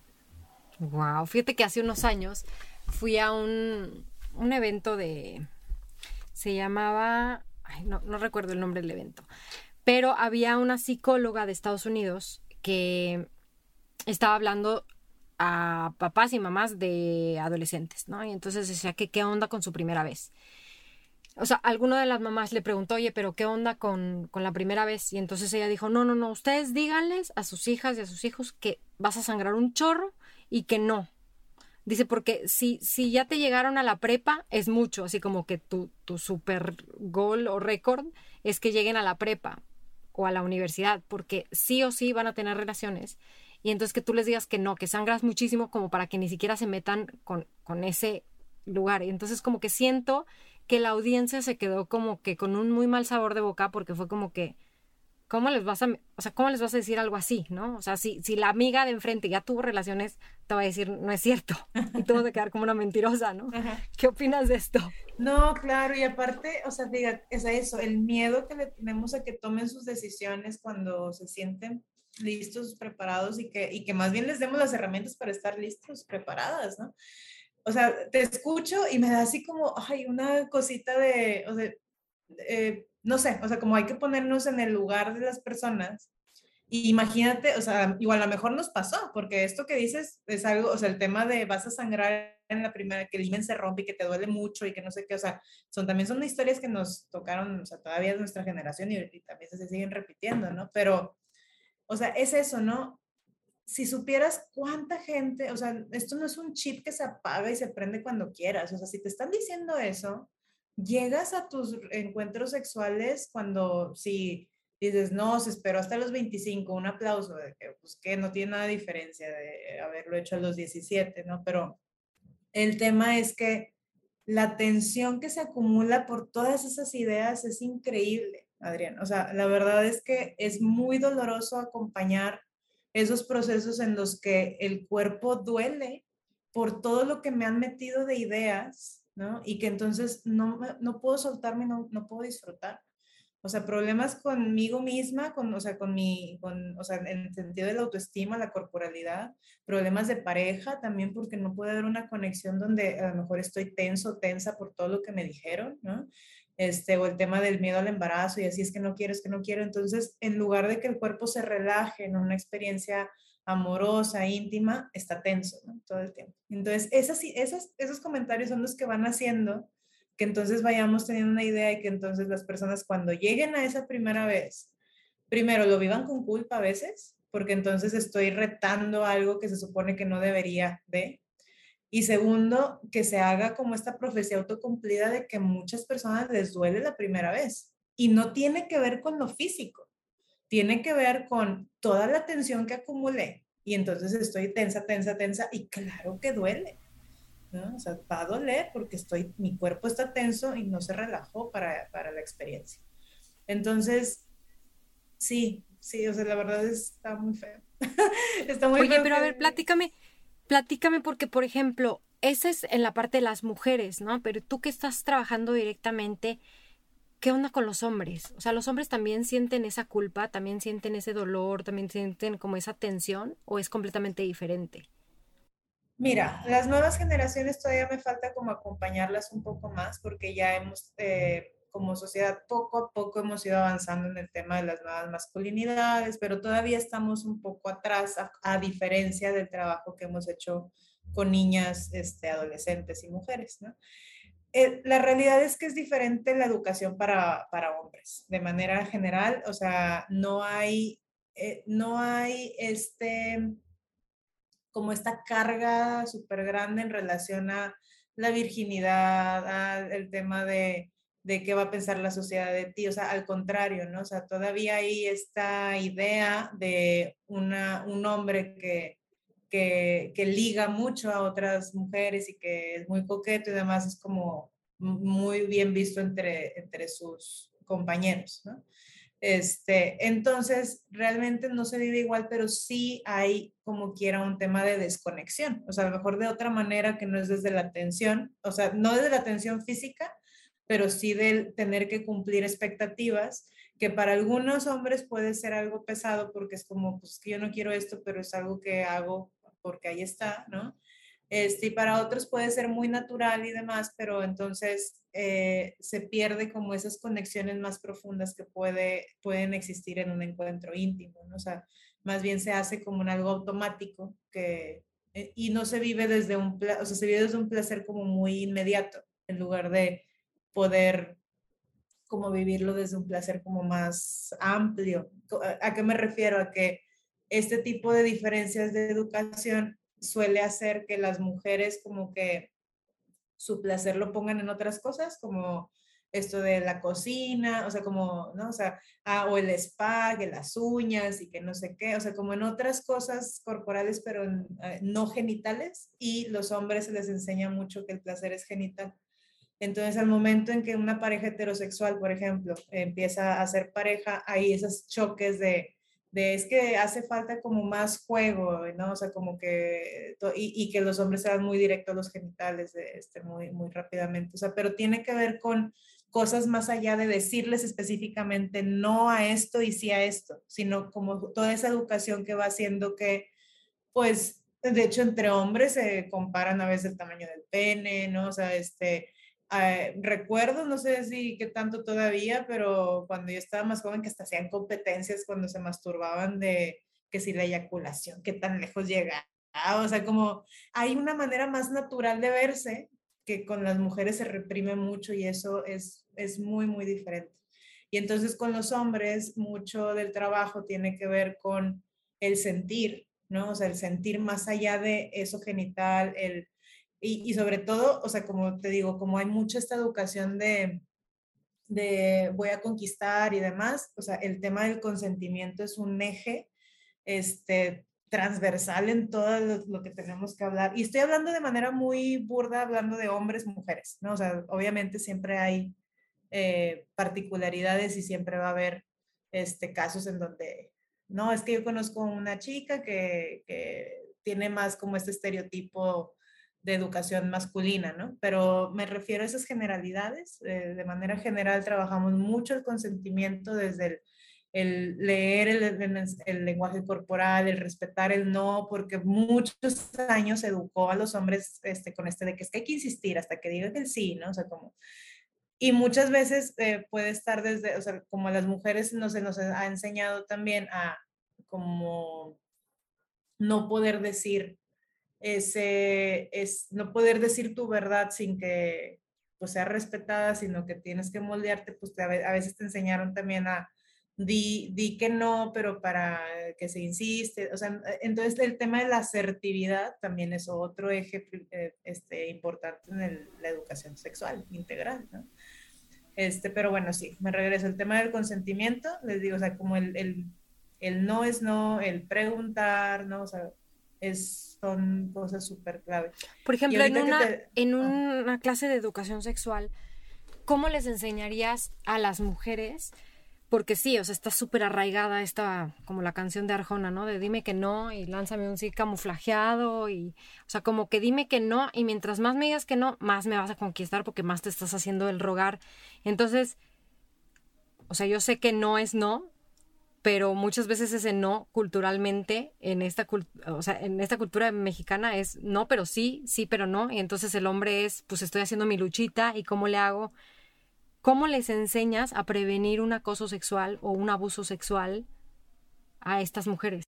Speaker 2: Wow, fíjate que hace unos años fui a un, un evento de, se llamaba, ay, no, recuerdo el nombre del evento, pero había una psicóloga de Estados Unidos que estaba hablando a papás y mamás de adolescentes, ¿no? Y entonces decía que qué onda con su primera vez. O sea, alguna de las mamás le preguntó, oye, pero ¿qué onda con, con la primera vez? Y entonces ella dijo, no, no, no, ustedes díganles a sus hijas y a sus hijos que vas a sangrar un chorro y que no. Dice, porque si, si ya te llegaron a la prepa, es mucho, así como que tu, tu super gol o récord es que lleguen a la prepa o a la universidad, porque sí o sí van a tener relaciones y entonces que tú les digas que no, que sangras muchísimo como para que ni siquiera se metan con, con ese lugar. Y entonces como que siento que la audiencia se quedó como que con un muy mal sabor de boca porque fue como que, ¿cómo les vas a, o sea, cómo les vas a decir algo así, no? O sea, si, si la amiga de enfrente ya tuvo relaciones, te va a decir, no es cierto. Y tú vas a quedar como una mentirosa, ¿no? ¿Qué opinas de esto?
Speaker 1: No, claro, y aparte, o sea, diga, es eso, el miedo que le tenemos a que tomen sus decisiones cuando se sienten listos, preparados y que, y que más bien les demos las herramientas para estar listos, preparadas, ¿no? O sea, te escucho y me da así como, ay, una cosita de, o sea, eh, no sé, o sea, como hay que ponernos en el lugar de las personas. Imagínate, o sea, igual a lo mejor nos pasó, porque esto que dices es algo, o sea, el tema de vas a sangrar en la primera, que el himen se rompe y que te duele mucho y que no sé qué, o sea, son también son historias que nos tocaron, o sea, todavía es nuestra generación y, y también se siguen repitiendo, ¿no? Pero, o sea, es eso, ¿no? si supieras cuánta gente, o sea, esto no es un chip que se apaga y se prende cuando quieras, o sea, si te están diciendo eso, llegas a tus encuentros sexuales cuando si dices, no, se esperó hasta los 25, un aplauso, que, pues que no tiene nada diferencia de haberlo hecho a los 17, ¿no? Pero el tema es que la tensión que se acumula por todas esas ideas es increíble, Adrián. O sea, la verdad es que es muy doloroso acompañar esos procesos en los que el cuerpo duele por todo lo que me han metido de ideas, ¿no? Y que entonces no, no puedo soltarme, no, no puedo disfrutar. O sea, problemas conmigo misma, con, o sea, con mi, con, o sea, en el sentido de la autoestima, la corporalidad, problemas de pareja también porque no puede haber una conexión donde a lo mejor estoy tenso, tensa por todo lo que me dijeron, ¿no? Este, o el tema del miedo al embarazo y así es que no quiero, es que no quiero. Entonces, en lugar de que el cuerpo se relaje en una experiencia amorosa, íntima, está tenso. Todo el tiempo. Entonces, esas, esas, esos comentarios son los que van haciendo que entonces vayamos teniendo una idea y que entonces las personas cuando lleguen a esa primera vez, primero lo vivan con culpa a veces, porque entonces estoy retando algo que se supone que no debería de. Y segundo, que se haga como esta profecía autocumplida de que muchas personas les duele la primera vez. Y no tiene que ver con lo físico, tiene que ver con toda la tensión que acumulé. Y entonces estoy tensa, tensa, tensa, y claro que duele. O sea, va a doler porque estoy, mi cuerpo está tenso y no se relajó para, para la experiencia. Entonces, sí, sí, o sea, la verdad está muy feo.
Speaker 2: está muy Oye, pero a ver, platícame, platícame porque, por ejemplo, esa es en la parte de las mujeres, ¿no? Pero tú que estás trabajando directamente, ¿qué onda con los hombres? O sea, ¿los hombres también sienten esa culpa, también sienten ese dolor, también sienten como esa tensión o es completamente diferente?
Speaker 1: Mira, las nuevas generaciones todavía me falta como acompañarlas un poco más porque ya hemos, eh, como sociedad, poco a poco hemos ido avanzando en el tema de las nuevas masculinidades, pero todavía estamos un poco atrás a, diferencia del trabajo que hemos hecho con niñas, este, adolescentes y mujeres, ¿no? Eh, la realidad es que es diferente la educación para, para hombres, de manera general, o sea, no hay, eh, no hay este como esta carga súper grande en relación a la virginidad, al tema de, de qué va a pensar la sociedad de ti, o sea, al contrario, ¿no? O sea, todavía hay esta idea de una, un hombre que, que, que, liga mucho a otras mujeres y que es muy coqueto y demás, es como muy bien visto entre, entre sus compañeros. Este, entonces, realmente no se vive igual, pero sí hay como quiera un tema de desconexión, o sea, a lo mejor de otra manera que no es desde la atención, o sea, no desde la atención física, pero sí del tener que cumplir expectativas, que para algunos hombres puede ser algo pesado porque es como, pues que yo no quiero esto, pero es algo que hago porque ahí está, ¿no? Este, y para otros puede ser muy natural y demás, pero entonces eh, se pierde como esas conexiones más profundas que puede, pueden existir en un encuentro íntimo, ¿no? O sea, más bien se hace como un algo automático que, eh, y no se vive desde un, o sea, se vive desde un placer como muy inmediato, en lugar de poder como vivirlo desde un placer como más amplio. ¿A qué me refiero? A que este tipo de diferencias de educación suele hacer que las mujeres como que su placer lo pongan en otras cosas, como esto de la cocina, o sea, como, ¿no? O sea, ah, o el spa, que las uñas y que no sé qué, o sea, como en otras cosas corporales, pero eh, no genitales, y los hombres se les enseña mucho que el placer es genital. Entonces, al momento en que una pareja heterosexual, por ejemplo, empieza a ser pareja, hay esos choques de, es que hace falta como más juego, ¿no? O sea, como que, y, que los hombres sean muy directos los genitales, de este, muy, muy rápidamente, o sea, pero tiene que ver con cosas más allá de decirles específicamente no a esto y sí a esto, sino como toda esa educación que va haciendo que, pues, de hecho, entre hombres se comparan a veces el tamaño del pene, ¿no? O sea, este, eh, recuerdo, no sé si qué tanto todavía, pero cuando yo estaba más joven que hasta hacían competencias cuando se masturbaban de que si la eyaculación, qué tan lejos llega. O sea, como hay una manera más natural de verse que con las mujeres se reprime mucho y eso es, es muy, muy diferente. Y entonces con los hombres mucho del trabajo tiene que ver con el sentir, ¿no? O sea, el sentir más allá de eso genital, el, y, y sobre todo, o sea, como te digo, como hay mucha esta educación de, de voy a conquistar y demás, o sea, el tema del consentimiento es un eje este, transversal en todo lo, que tenemos que hablar. Y estoy hablando de manera muy burda, hablando de hombres, mujeres, ¿no? O sea, obviamente siempre hay eh, particularidades y siempre va a haber este, casos en donde, no, es que yo conozco una chica que, que tiene más como este estereotipo de educación masculina, ¿no? Pero me refiero a esas generalidades. Eh, de manera general trabajamos mucho el consentimiento desde el, leer el, lenguaje corporal, el respetar el no, porque muchos años educó a los hombres este, con este de que es que hay que insistir hasta que digan el sí, ¿no? O sea, como... Y muchas veces eh, puede estar desde, o sea, como a las mujeres no se nos ha enseñado también a como no poder decir ese, es no poder decir tu verdad sin que pues sea respetada, sino que tienes que moldearte, pues a veces te enseñaron también a di, di que no, pero para que se insiste, o sea, entonces el tema de la asertividad también es otro eje eh, este, importante en la educación sexual integral, ¿no? Este, pero bueno, sí, me regreso. El tema del consentimiento, les digo, o sea, como el, el, el no es no, el preguntar, ¿no? O sea, es, son cosas súper clave.
Speaker 2: Por ejemplo, en, una, en ah. una clase de educación sexual, ¿cómo les enseñarías a las mujeres? Porque sí, o sea, está súper arraigada esta, como la canción de Arjona, ¿no? De dime que no y lánzame un sí camuflajeado y, o sea, como que dime que no y mientras más me digas que no, más me vas a conquistar porque más te estás haciendo el rogar. Entonces, o sea, yo sé que no es no, pero muchas veces ese no culturalmente en esta, o sea, en esta cultura mexicana es no, pero sí, sí, pero no. Y entonces el hombre es, pues estoy haciendo mi luchita y cómo le hago. ¿Cómo les enseñas a prevenir un acoso sexual o un abuso sexual a estas mujeres?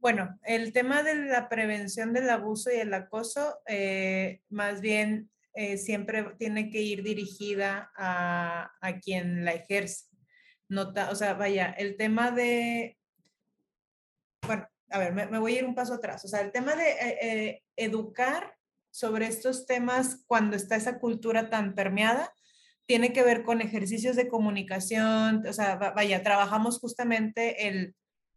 Speaker 1: Bueno, el tema de la prevención del abuso y el acoso, eh, más bien eh, siempre tiene que ir dirigida a, a quien la ejerce nota, o sea, vaya, el tema de, bueno, a ver, me, voy a ir un paso atrás, o sea, el tema de eh, eh, educar sobre estos temas cuando está esa cultura tan permeada, tiene que ver con ejercicios de comunicación, o sea, vaya, trabajamos justamente el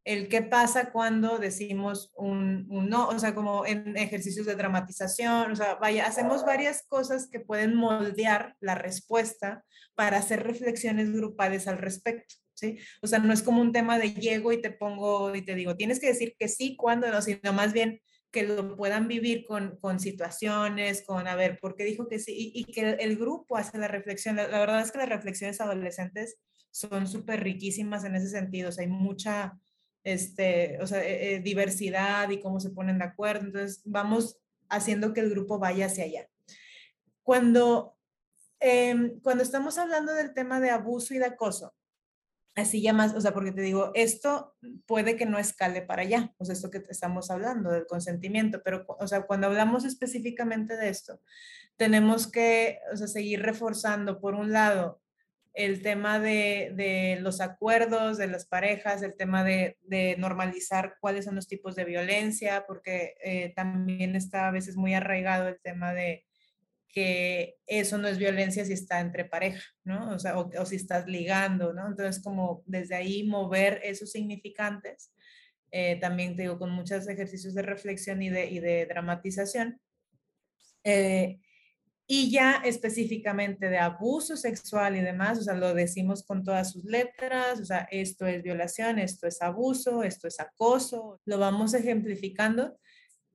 Speaker 1: el qué pasa cuando decimos un, no, o sea, como en ejercicios de dramatización, o sea, vaya, hacemos varias cosas que pueden moldear la respuesta para hacer reflexiones grupales al respecto. ¿Sí? O sea, no es como un tema de llego y te pongo y te digo, tienes que decir que sí, cuando no, sino más bien que lo puedan vivir con, con situaciones, con, a ver, ¿por qué dijo que sí? Y, que el, grupo hace la reflexión. La, verdad es que las reflexiones adolescentes son súper riquísimas en ese sentido. O sea, hay mucha, este, o sea, eh, eh, diversidad y cómo se ponen de acuerdo. Entonces, vamos haciendo que el grupo vaya hacia allá. Cuando, em, cuando estamos hablando del tema de abuso y de acoso, así ya más, o sea, porque te digo, esto puede que no escale para allá, o sea, esto que estamos hablando del consentimiento, pero, o sea, cuando hablamos específicamente de esto, tenemos que, o sea, seguir reforzando, por un lado, el tema de, los acuerdos de las parejas, el tema de, normalizar cuáles son los tipos de violencia, porque eh, también está a veces muy arraigado el tema de que eso no es violencia si está entre pareja, ¿no? O sea, o, si estás ligando, ¿no? Entonces, como desde ahí mover esos significantes, eh, también te digo, con muchos ejercicios de reflexión y de, y de dramatización. Eh, y ya específicamente de abuso sexual y demás, o sea, lo decimos con todas sus letras, o sea, esto es violación, esto es abuso, esto es acoso, lo vamos ejemplificando.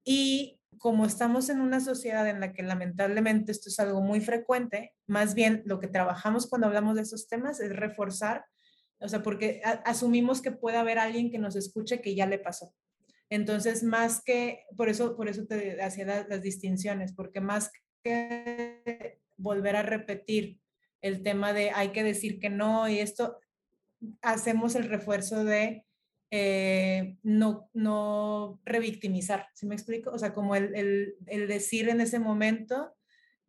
Speaker 1: Y como estamos en una sociedad en la que lamentablemente esto es algo muy frecuente, más bien lo que trabajamos cuando hablamos de esos temas es reforzar, o sea, porque asumimos que puede haber alguien que nos escuche que ya le pasó. Entonces, más que, por eso, por eso te hacía las, las distinciones, porque más que volver a repetir el tema de hay que decir que no y esto, hacemos el refuerzo de eh, no, no revictimizar, ¿sí me explico? O sea, como el, el, decir en ese momento,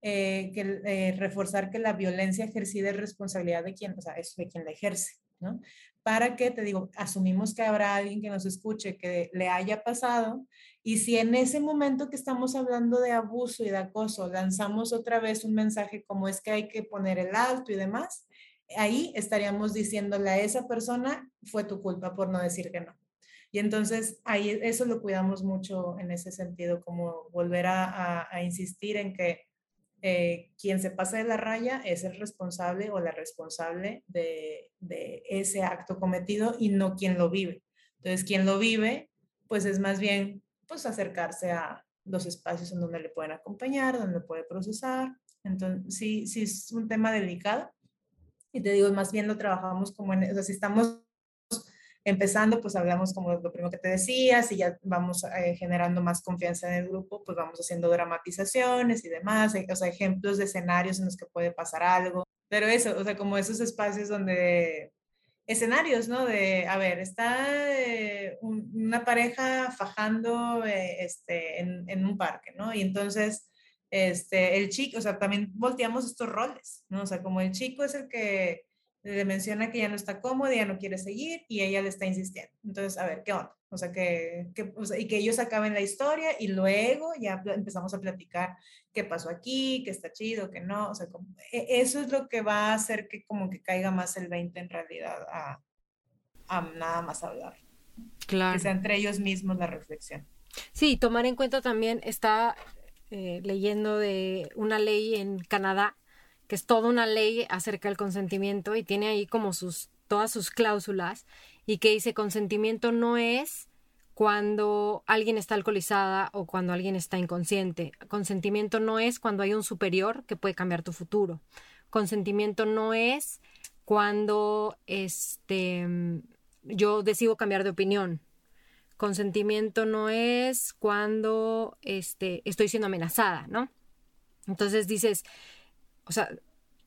Speaker 1: eh, que eh, reforzar que la violencia ejercida es responsabilidad de quien, o sea, es de quien la ejerce, ¿no? para que, te digo, asumimos que habrá alguien que nos escuche que le haya pasado y si en ese momento que estamos hablando de abuso y de acoso lanzamos otra vez un mensaje como es que hay que poner el alto y demás, ahí estaríamos diciéndole a esa persona, fue tu culpa por no decir que no. Y entonces ahí eso lo cuidamos mucho en ese sentido, como volver a, a insistir en que eh, quien se pasa de la raya es el responsable o la responsable de, ese acto cometido y no quien lo vive. Entonces, quien lo vive, pues es más bien pues acercarse a los espacios en donde le pueden acompañar, donde puede procesar. Entonces, sí, sí es un tema delicado. Y te digo, más bien lo trabajamos como en, o sea, si estamos empezando, pues hablamos como lo primero que te decía, si ya vamos eh, generando más confianza en el grupo, pues vamos haciendo dramatizaciones y demás, o sea, ejemplos de escenarios en los que puede pasar algo. Pero eso, o sea, como esos espacios donde escenarios, ¿no? De, a ver, está eh, una pareja fajando eh, este, en, en, un parque, ¿no? Y entonces, este, el chico, o sea, también volteamos estos roles, ¿no? O sea, como el chico es el que le menciona que ya no está cómoda, ya no quiere seguir y ella le está insistiendo. Entonces, a ver, ¿qué onda? O sea, que, que y que ellos acaben la historia y luego ya empezamos a platicar qué pasó aquí, qué está chido, qué no. O sea, como, e, eso es lo que va a hacer que como que caiga más el 20 en realidad a, a nada más hablar. Claro. Que sea entre ellos mismos la reflexión.
Speaker 2: Sí, tomar en cuenta también, está eh, leyendo de una ley en Canadá que es toda una ley acerca del consentimiento y tiene ahí como sus todas sus cláusulas y que dice consentimiento no es cuando alguien está alcoholizada o cuando alguien está inconsciente. Consentimiento no es cuando hay un superior que puede cambiar tu futuro. Consentimiento no es cuando este yo decido cambiar de opinión. Consentimiento no es cuando este estoy siendo amenazada, ¿no? Entonces dices, o sea,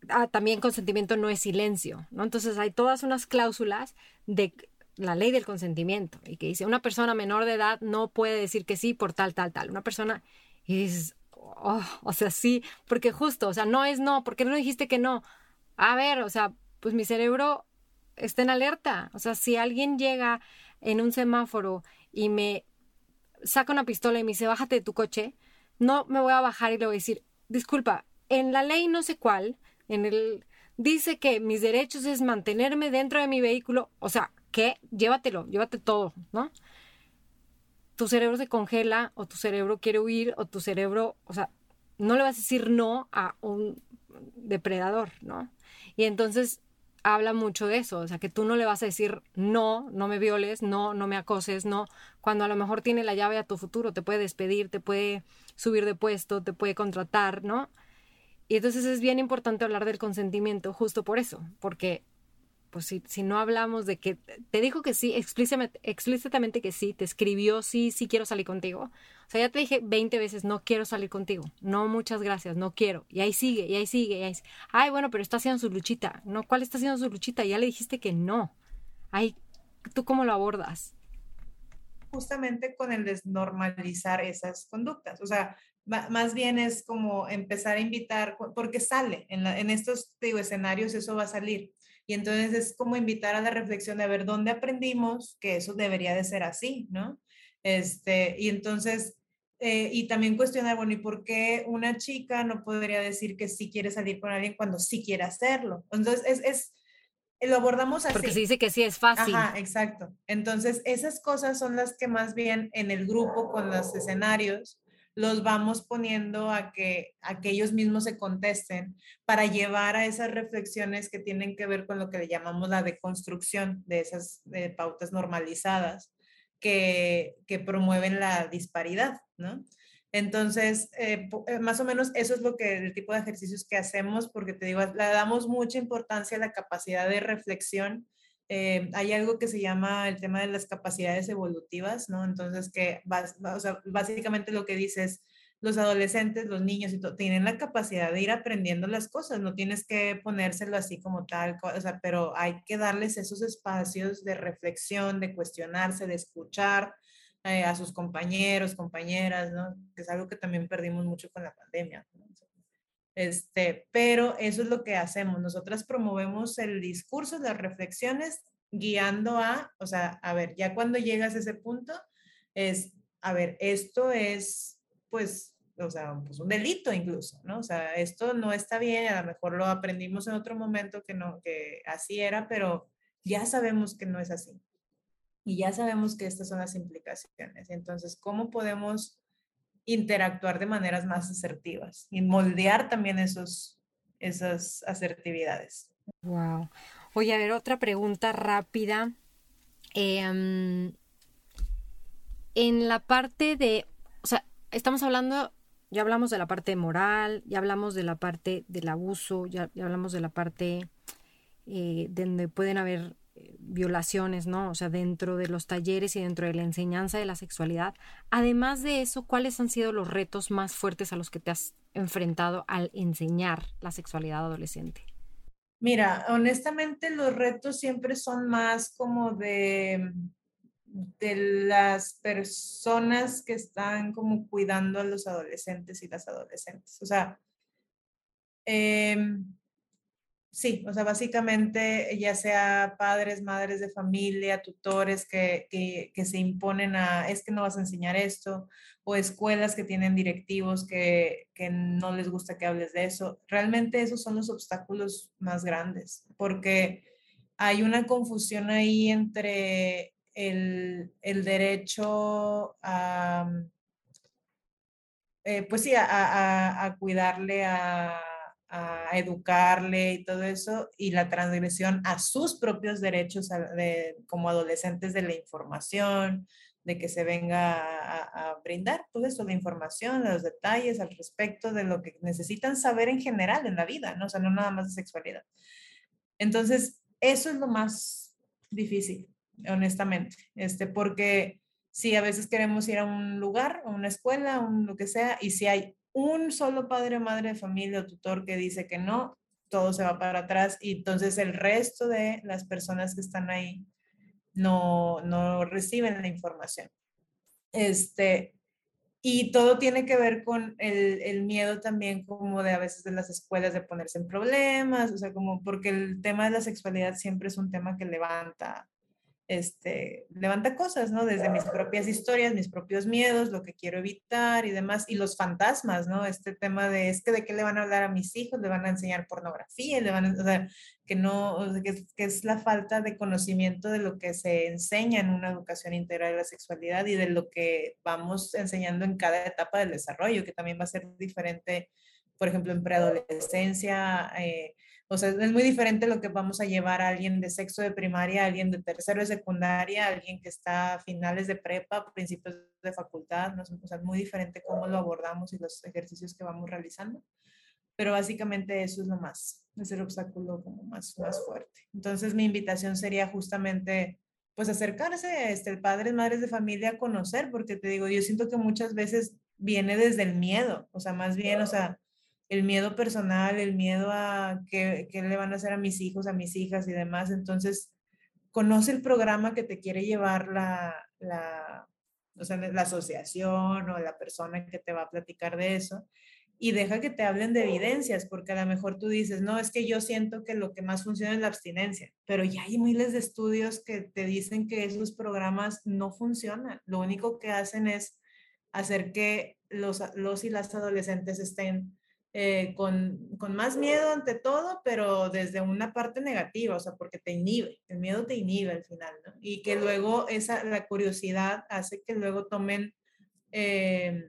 Speaker 2: ah, también consentimiento no es silencio, ¿no? Entonces hay todas unas cláusulas de la ley del consentimiento y que dice una persona menor de edad no puede decir que sí por tal, tal, tal. Una persona y dices, oh, o sea, sí, porque justo, o sea, no es no, ¿por qué no dijiste que no? A ver, o sea, pues mi cerebro está en alerta. O sea, si alguien llega en un semáforo y me saca una pistola y me dice, bájate de tu coche, no me voy a bajar y le voy a decir, disculpa, en la ley no sé cuál, en el dice que mis derechos es mantenerme dentro de mi vehículo, o sea, ¿qué? Llévatelo, llévate todo, ¿no? Tu cerebro se congela o tu cerebro quiere huir o tu cerebro, o sea, no le vas a decir no a un depredador, ¿no? Y entonces habla mucho de eso, o sea, que tú no le vas a decir no, no me violes, no, no me acoses, no, cuando a lo mejor tiene la llave a tu futuro, te puede despedir, te puede subir de puesto, te puede contratar, ¿no? Y entonces es bien importante hablar del consentimiento justo por eso, porque pues si, si no hablamos de que te dijo que sí, explícitamente, explícitamente que sí, te escribió sí, sí quiero salir contigo. O sea, ya te dije 20 veces, no quiero salir contigo, no, muchas gracias, no quiero. Y ahí sigue, y ahí sigue, y ahí sigue. Ay, bueno, pero está haciendo su luchita. No, ¿cuál está haciendo su luchita? Ya le dijiste que no. Ay, ¿tú cómo lo abordas?
Speaker 1: Justamente con el desnormalizar esas conductas. O sea, más bien es como empezar a invitar, porque sale en, estos digo, escenarios, eso va a salir. Y entonces es como invitar a la reflexión de ver dónde aprendimos que eso debería de ser así, ¿no? Este, y entonces, eh, y también cuestionar, bueno, ¿y por qué una chica no podría decir que sí quiere salir con alguien cuando sí quiere hacerlo? Entonces, es, es lo abordamos así.
Speaker 2: Porque se dice que sí es fácil.
Speaker 1: Ajá, exacto. Entonces, esas cosas son las que más bien en el grupo, con los escenarios, los vamos poniendo a que, a ellos mismos se contesten para llevar a esas reflexiones que tienen que ver con lo que le llamamos la deconstrucción de esas pautas normalizadas que, que, promueven la disparidad, ¿no? Entonces, eh, eh, más o menos eso es lo que el tipo de ejercicios que hacemos, porque te digo, le damos mucha importancia a la capacidad de reflexión eh, hay algo que se llama el tema de las capacidades evolutivas, ¿no? Entonces, que básicamente lo que dices, los adolescentes, los niños y tienen la capacidad de ir aprendiendo las cosas, no tienes que ponérselo así como tal, o sea, pero hay que darles esos espacios de reflexión, de cuestionarse, de escuchar eh, a sus compañeros, compañeras, ¿no? Que es algo que también perdimos mucho con la pandemia. ¿no? Este, pero eso es lo que hacemos. Nosotras promovemos el discurso, las reflexiones guiando a, o sea, a ver, ya cuando llegas a ese punto, es, a ver, esto es, pues, o sea, pues un delito incluso, ¿no? O sea, esto no está bien, a lo mejor lo aprendimos en otro momento que no, que así era, pero ya sabemos que no es así. Y ya sabemos que estas son las implicaciones. Entonces, ¿cómo podemos interactuar de maneras más asertivas y moldear también esos, esas asertividades?
Speaker 2: Wow. Oye, a ver, otra pregunta rápida. Em, en la parte de, o sea, estamos hablando, ya hablamos de la parte moral, ya hablamos de la parte del abuso, ya, hablamos de la parte eh, donde pueden haber violaciones, ¿no? O sea, dentro de los talleres y dentro de la enseñanza de la sexualidad. Además de eso, ¿cuáles han sido los retos más fuertes a los que te has enfrentado al enseñar la sexualidad adolescente?
Speaker 1: Mira, honestamente los retos siempre son más como de de las personas que están como cuidando a los adolescentes y las adolescentes. O sea, em, sí, o sea, básicamente ya sea padres, madres de familia, tutores que, que, se imponen a, es que no vas a enseñar esto, o escuelas que tienen directivos que, que no les gusta que hables de eso. Realmente esos son los obstáculos más grandes, porque hay una confusión ahí entre el, derecho a, eh, pues sí, a, cuidarle, a, educarle y todo eso, y la transgresión a sus propios derechos de, como adolescentes de la información, de que se venga a, brindar todo eso, la información, los detalles al respecto de lo que necesitan saber en general en la vida, ¿no? O sea, no nada más de sexualidad. Entonces, eso es lo más difícil honestamente, este, porque si a veces queremos ir a un lugar, a una escuela, un lo que sea, y si hay un solo padre o madre de familia o tutor que dice que no, todo se va para atrás y entonces el resto de las personas que están ahí no, no reciben la información. Este, y todo tiene que ver con el, el, miedo también como de a veces de las escuelas de ponerse en problemas, o sea, como porque el tema de la sexualidad siempre es un tema que levanta este, levanta cosas, ¿no? Desde mis propias historias, mis propios miedos, lo que quiero evitar y demás, y los fantasmas, ¿no? Este tema de, es que de qué le van a hablar a mis hijos, le van a enseñar pornografía, le van a, o sea, que no, que, es la falta de conocimiento de lo que se enseña en una educación integral de la sexualidad y de lo que vamos enseñando en cada etapa del desarrollo, que también va a ser diferente, por ejemplo, en preadolescencia, eh, o sea, es muy diferente lo que vamos a llevar a alguien de sexo de primaria, a alguien de tercero de secundaria, a alguien que está a finales de prepa, principios de facultad. O sea, es muy diferente cómo lo abordamos y los ejercicios que vamos realizando. Pero básicamente eso es lo más, es el obstáculo como más, más fuerte. Entonces mi invitación sería justamente pues acercarse este, padres, madres de familia a conocer, porque te digo, yo siento que muchas veces viene desde el miedo, o sea, más bien, o sea, el miedo personal, el miedo a qué, qué, le van a hacer a mis hijos, a mis hijas y demás. Entonces, conoce el programa que te quiere llevar la, la, o sea, la asociación o la persona que te va a platicar de eso y deja que te hablen de evidencias, porque a lo mejor tú dices, no, es que yo siento que lo que más funciona es la abstinencia, pero ya hay miles de estudios que te dicen que esos programas no funcionan. Lo único que hacen es hacer que los, los y las adolescentes estén eh, con, con, más miedo ante todo, pero desde una parte negativa, o sea, porque te inhibe, el miedo te inhibe al final, ¿no? Y que luego esa, la curiosidad hace que luego tomen eh,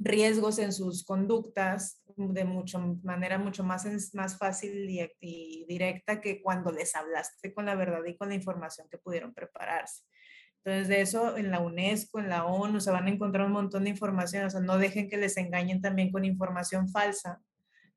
Speaker 1: riesgos en sus conductas de mucho, manera mucho más, más fácil y, y directa que cuando les hablaste con la verdad y con la información que pudieron prepararse. Entonces, de eso en la UNESCO, en la ONU, se van a encontrar un montón de información, o sea, no dejen que les engañen también con información falsa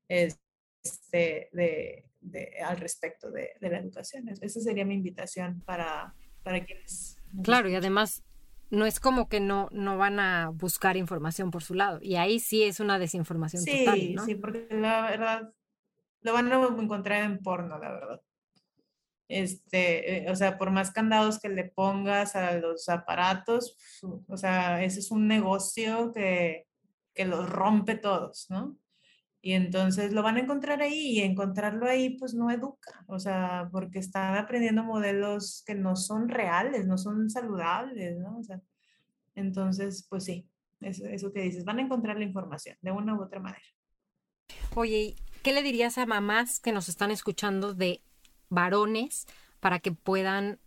Speaker 1: este, de, de, al respecto de, de, la educación. Esa sería mi invitación para, para quienes...
Speaker 2: Claro, y además no es como que no, no van a buscar información por su lado, y ahí sí es una desinformación total, ¿no?
Speaker 1: Sí, porque la verdad lo van a encontrar en porno, la verdad este, eh, o sea, por más candados que le pongas a los aparatos, o sea, ese es un negocio que, que los rompe todos, ¿no? Y entonces lo van a encontrar ahí y encontrarlo ahí pues no educa, o sea, porque están aprendiendo modelos que no son reales, no son saludables, ¿no? O sea, entonces, pues sí, eso, eso que dices, van a encontrar la información de una u otra manera.
Speaker 2: Oye, ¿qué le dirías a mamás que nos están escuchando de varones para que puedan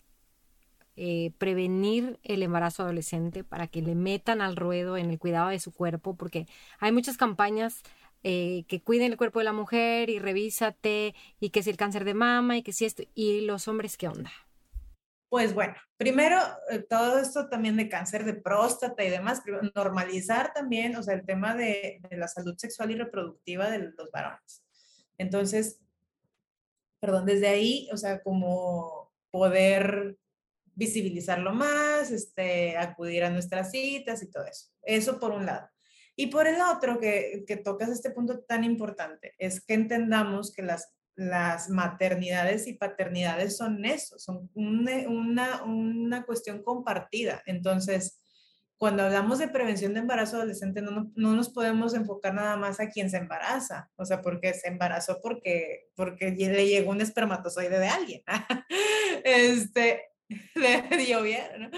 Speaker 2: eh, prevenir el embarazo adolescente, para que le metan al ruedo en el cuidado de su cuerpo, porque hay muchas campañas eh, que cuiden el cuerpo de la mujer y revísate y que si el cáncer de mama y que si esto, y los hombres, ¿qué onda?
Speaker 1: Pues bueno, primero, eh, todo esto también de cáncer de próstata y demás, normalizar también, o sea, el tema de, de la salud sexual y reproductiva de los varones. Entonces, perdón, desde ahí, o sea, como poder visibilizarlo más, este, acudir a nuestras citas y todo eso. Eso por un lado. Y por el otro, que, que tocas este punto tan importante, es que entendamos que las, las maternidades y paternidades son eso, son una, una, cuestión compartida. Entonces, cuando hablamos de prevención de embarazo adolescente, no, no, nos podemos enfocar nada más a quien se embaraza, o sea, porque se embarazó porque, porque le llegó un espermatozoide de alguien. este, le bien, ¿no?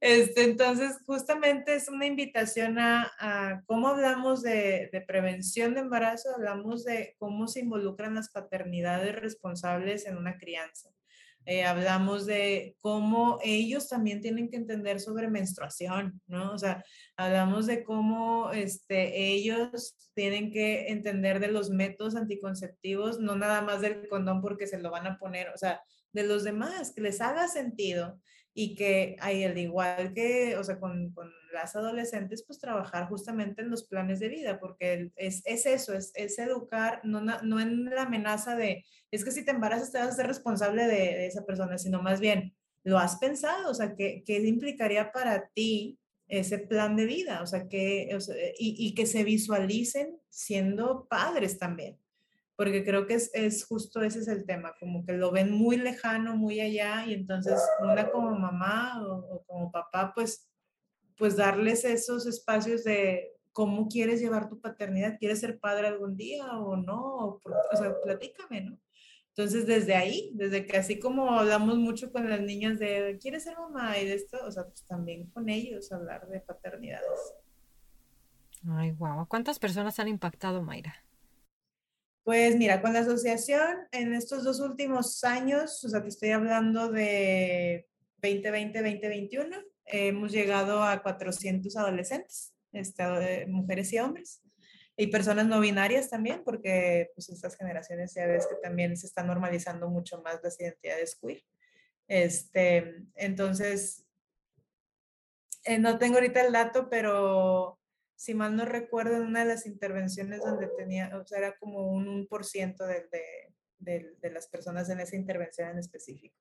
Speaker 1: Este, entonces, justamente es una invitación a, cómo hablamos de, de, prevención de embarazo, hablamos de cómo se involucran las paternidades responsables en una crianza. Eh, hablamos de cómo ellos también tienen que entender sobre menstruación, ¿no? O sea, hablamos de cómo este, ellos tienen que entender de los métodos anticonceptivos, no nada más del condón porque se lo van a poner, o sea, de los demás, que les haga sentido y que hay al igual que, o sea, con, con, las adolescentes, pues trabajar justamente en los planes de vida, porque es, es eso, es, es educar, no, no, en la amenaza de, es que si te embarazas te vas a ser responsable de, de esa persona, sino más bien, lo has pensado, o sea, ¿qué, qué implicaría para ti ese plan de vida? O sea, que, y, y que se visualicen siendo padres también porque creo que es, es, justo ese es el tema, como que lo ven muy lejano, muy allá, y entonces una como mamá o, como papá, pues, pues darles esos espacios de cómo quieres llevar tu paternidad, ¿quieres ser padre algún día o no? O, sea, platícame, ¿no? Entonces, desde ahí, desde que así como hablamos mucho con las niñas de, ¿quieres ser mamá? Y de esto, o sea, pues también con ellos hablar de paternidades.
Speaker 2: Ay, guau. ¿Cuántas personas han impactado, Mayra?
Speaker 1: Pues mira, con la asociación en estos dos últimos años, o sea, te estoy hablando de 2020, 2021, hemos llegado a 400 adolescentes, este, mujeres y hombres, y personas no binarias también, porque pues estas generaciones ya ves que también se están normalizando mucho más las identidades queer. Este, entonces, eh, no tengo ahorita el dato, pero si mal no recuerdo, en una de las intervenciones donde tenía, o sea, era como un 1% de, de, de, las personas en esa intervención en específico.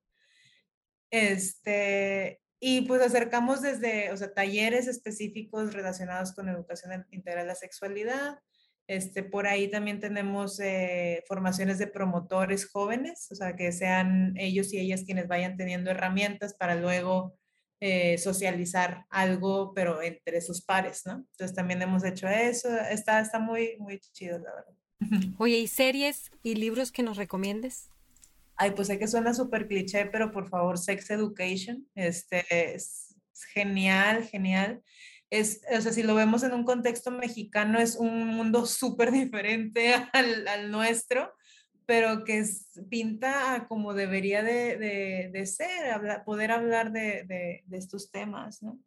Speaker 1: Este, y pues acercamos desde, o sea, talleres específicos relacionados con educación integral de la sexualidad. Este, por ahí también tenemos eh, formaciones de promotores jóvenes, o sea, que sean ellos y ellas quienes vayan teniendo herramientas para luego eh, socializar algo, pero entre sus pares, ¿no? Entonces también hemos hecho eso, está, está muy, muy chido, la verdad.
Speaker 2: Oye, ¿y series y libros que nos recomiendes?
Speaker 1: Ay, pues sé que suena súper cliché, pero por favor, Sex Education, este, es genial, genial. Es, o sea, si lo vemos en un contexto mexicano, es un mundo súper diferente al, al nuestro pero que pinta como debería de, de, ser, poder hablar de, de, estos temas, ¿no?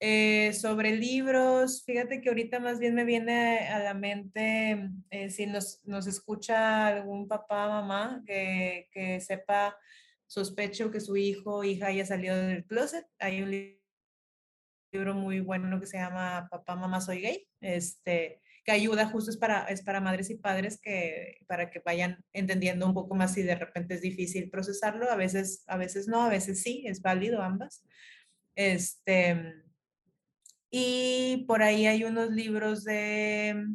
Speaker 1: Eh, sobre libros, fíjate que ahorita más bien me viene a la mente, eh, si nos, nos, escucha algún papá, mamá, que, que sepa, sospecho que su hijo o hija haya salido del closet, hay un libro muy bueno que se llama Papá, Mamá, Soy Gay, este, que ayuda justo es para, es para madres y padres que, para que vayan entendiendo un poco más si de repente es difícil procesarlo, a veces, a veces no, a veces sí, es válido ambas. Este, y por ahí hay unos libros de,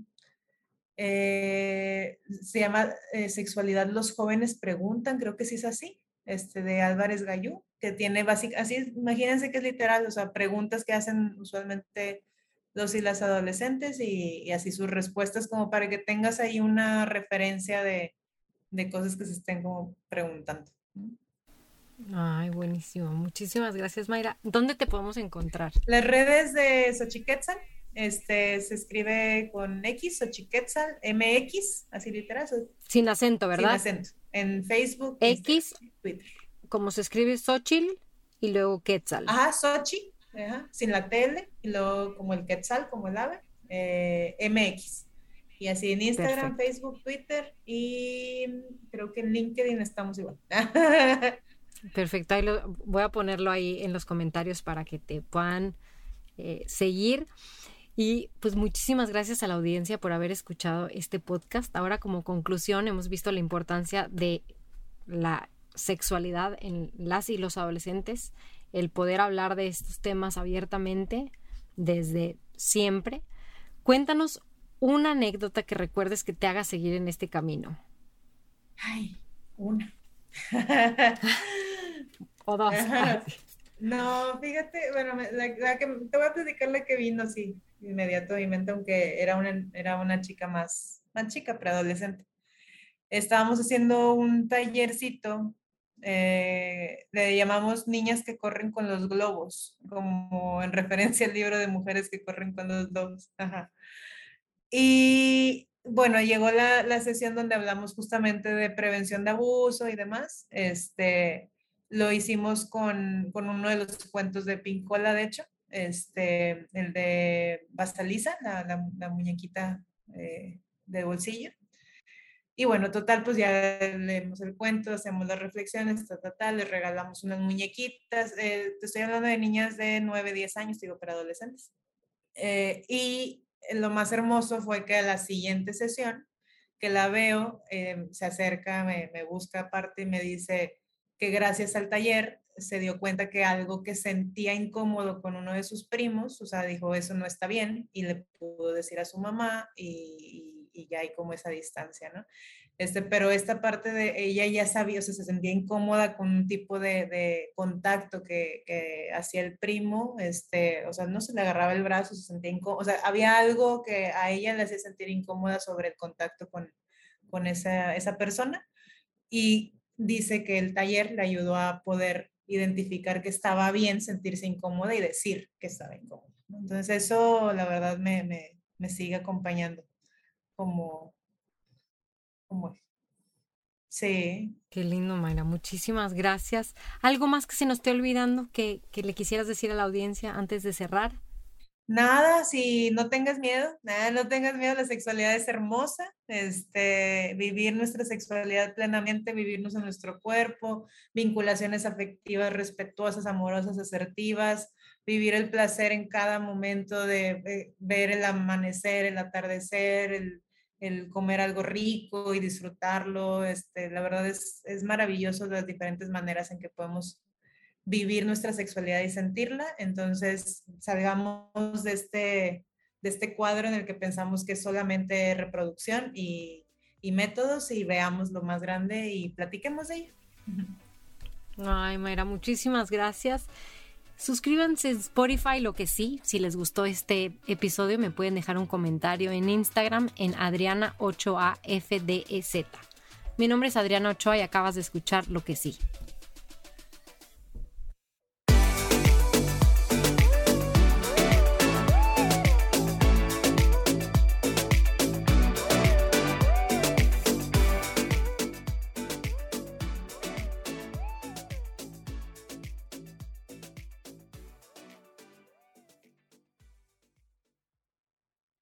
Speaker 1: eh, se llama eh, Sexualidad los jóvenes preguntan, creo que sí es así, este, de Álvarez Gallú, que tiene básicamente, así, imagínense que es literal, o sea, preguntas que hacen usualmente los y las adolescentes y, así sus respuestas como para que tengas ahí una referencia de, de cosas que se estén como preguntando.
Speaker 2: Ay, buenísimo. Muchísimas gracias, Mayra. ¿Dónde te podemos encontrar?
Speaker 1: Las redes de Xochiquetzal, este, se escribe con X, Xochiquetzal, MX, así literal.
Speaker 2: Sin acento, ¿verdad?
Speaker 1: Sin acento. En Facebook,
Speaker 2: X, Twitter. Como se escribe Xochil y luego Quetzal.
Speaker 1: Ajá, Sin la tele, y luego como el Quetzal, como el ave, eh, MX. Y así en Instagram, Facebook, Twitter y creo que en LinkedIn estamos igual.
Speaker 2: Perfecto, ahí lo, voy a ponerlo ahí en los comentarios para que te puedan eh, seguir. Y pues muchísimas gracias a la audiencia por haber escuchado este podcast. Ahora como conclusión hemos visto la importancia de la sexualidad en las y los adolescentes, el poder hablar de estos temas abiertamente desde siempre. Cuéntanos una anécdota que recuerdes que te haga seguir en este camino.
Speaker 1: Ay, una.
Speaker 2: o dos.
Speaker 1: No, fíjate, bueno, la, que, te voy a platicar la que vino así, inmediatamente, aunque era una, era una chica más, más chica, preadolescente. Estábamos haciendo un tallercito, eh, le llamamos niñas que corren con los globos, como en referencia al libro de mujeres que corren con los globos. Y bueno, llegó la, la, sesión donde hablamos justamente de prevención de abuso y demás. Este, lo hicimos con, con uno de los cuentos de Pincola, de hecho, este, el de Bastalisa, la, la, muñequita eh, de bolsillo. Y bueno, total, pues ya leemos el cuento, hacemos las reflexiones, tal, tal, tal, les regalamos unas muñequitas. Eh, te estoy hablando de niñas de 9, 10 años, digo, para adolescentes. Eh, y lo más hermoso fue que a la siguiente sesión, que la veo, se acerca, me, me busca aparte y me dice, que gracias al taller se dio cuenta que algo que sentía incómodo con uno de sus primos, o sea, dijo, eso no está bien, y le pudo decir a su mamá y, ya hay como esa distancia, ¿no? Este, pero esta parte de ella ya sabía, o sea, se sentía incómoda con un tipo de, contacto que, hacía el primo, este, o sea, no se le agarraba el brazo, se sentía incómoda, o sea, había algo que a ella le hacía sentir incómoda sobre el contacto con, con esa, esa persona. Y dice que el taller le ayudó a poder identificar que estaba bien sentirse incómoda y decir que estaba incómoda. Entonces eso la verdad me, me, me sigue acompañando como, como Sí.
Speaker 2: Qué lindo, Mayra. Muchísimas gracias. ¿Algo más que se nos esté olvidando que, que le quisieras decir a la audiencia antes de cerrar?
Speaker 1: nada, si no tengas miedo, nada, no tengas miedo, la sexualidad es hermosa, este, vivir nuestra sexualidad plenamente, vivirnos en nuestro cuerpo, vinculaciones afectivas respetuosas, amorosas, asertivas, vivir el placer en cada momento de, ver el amanecer, el atardecer, el, el, comer algo rico y disfrutarlo, este, la verdad es, es maravilloso las diferentes maneras en que podemos vivir nuestra sexualidad y sentirla. Entonces, salgamos de este, de este cuadro en el que pensamos que es solamente reproducción y, métodos y veamos lo más grande y platiquemos de ello.
Speaker 2: Ay, Mayra, muchísimas gracias. Suscríbanse en Spotify, lo que sí, si les gustó este episodio me pueden dejar un comentario en Instagram en Adriana8AFDEZ. Mi nombre es Adriana Ochoa y acabas de escuchar lo que sí.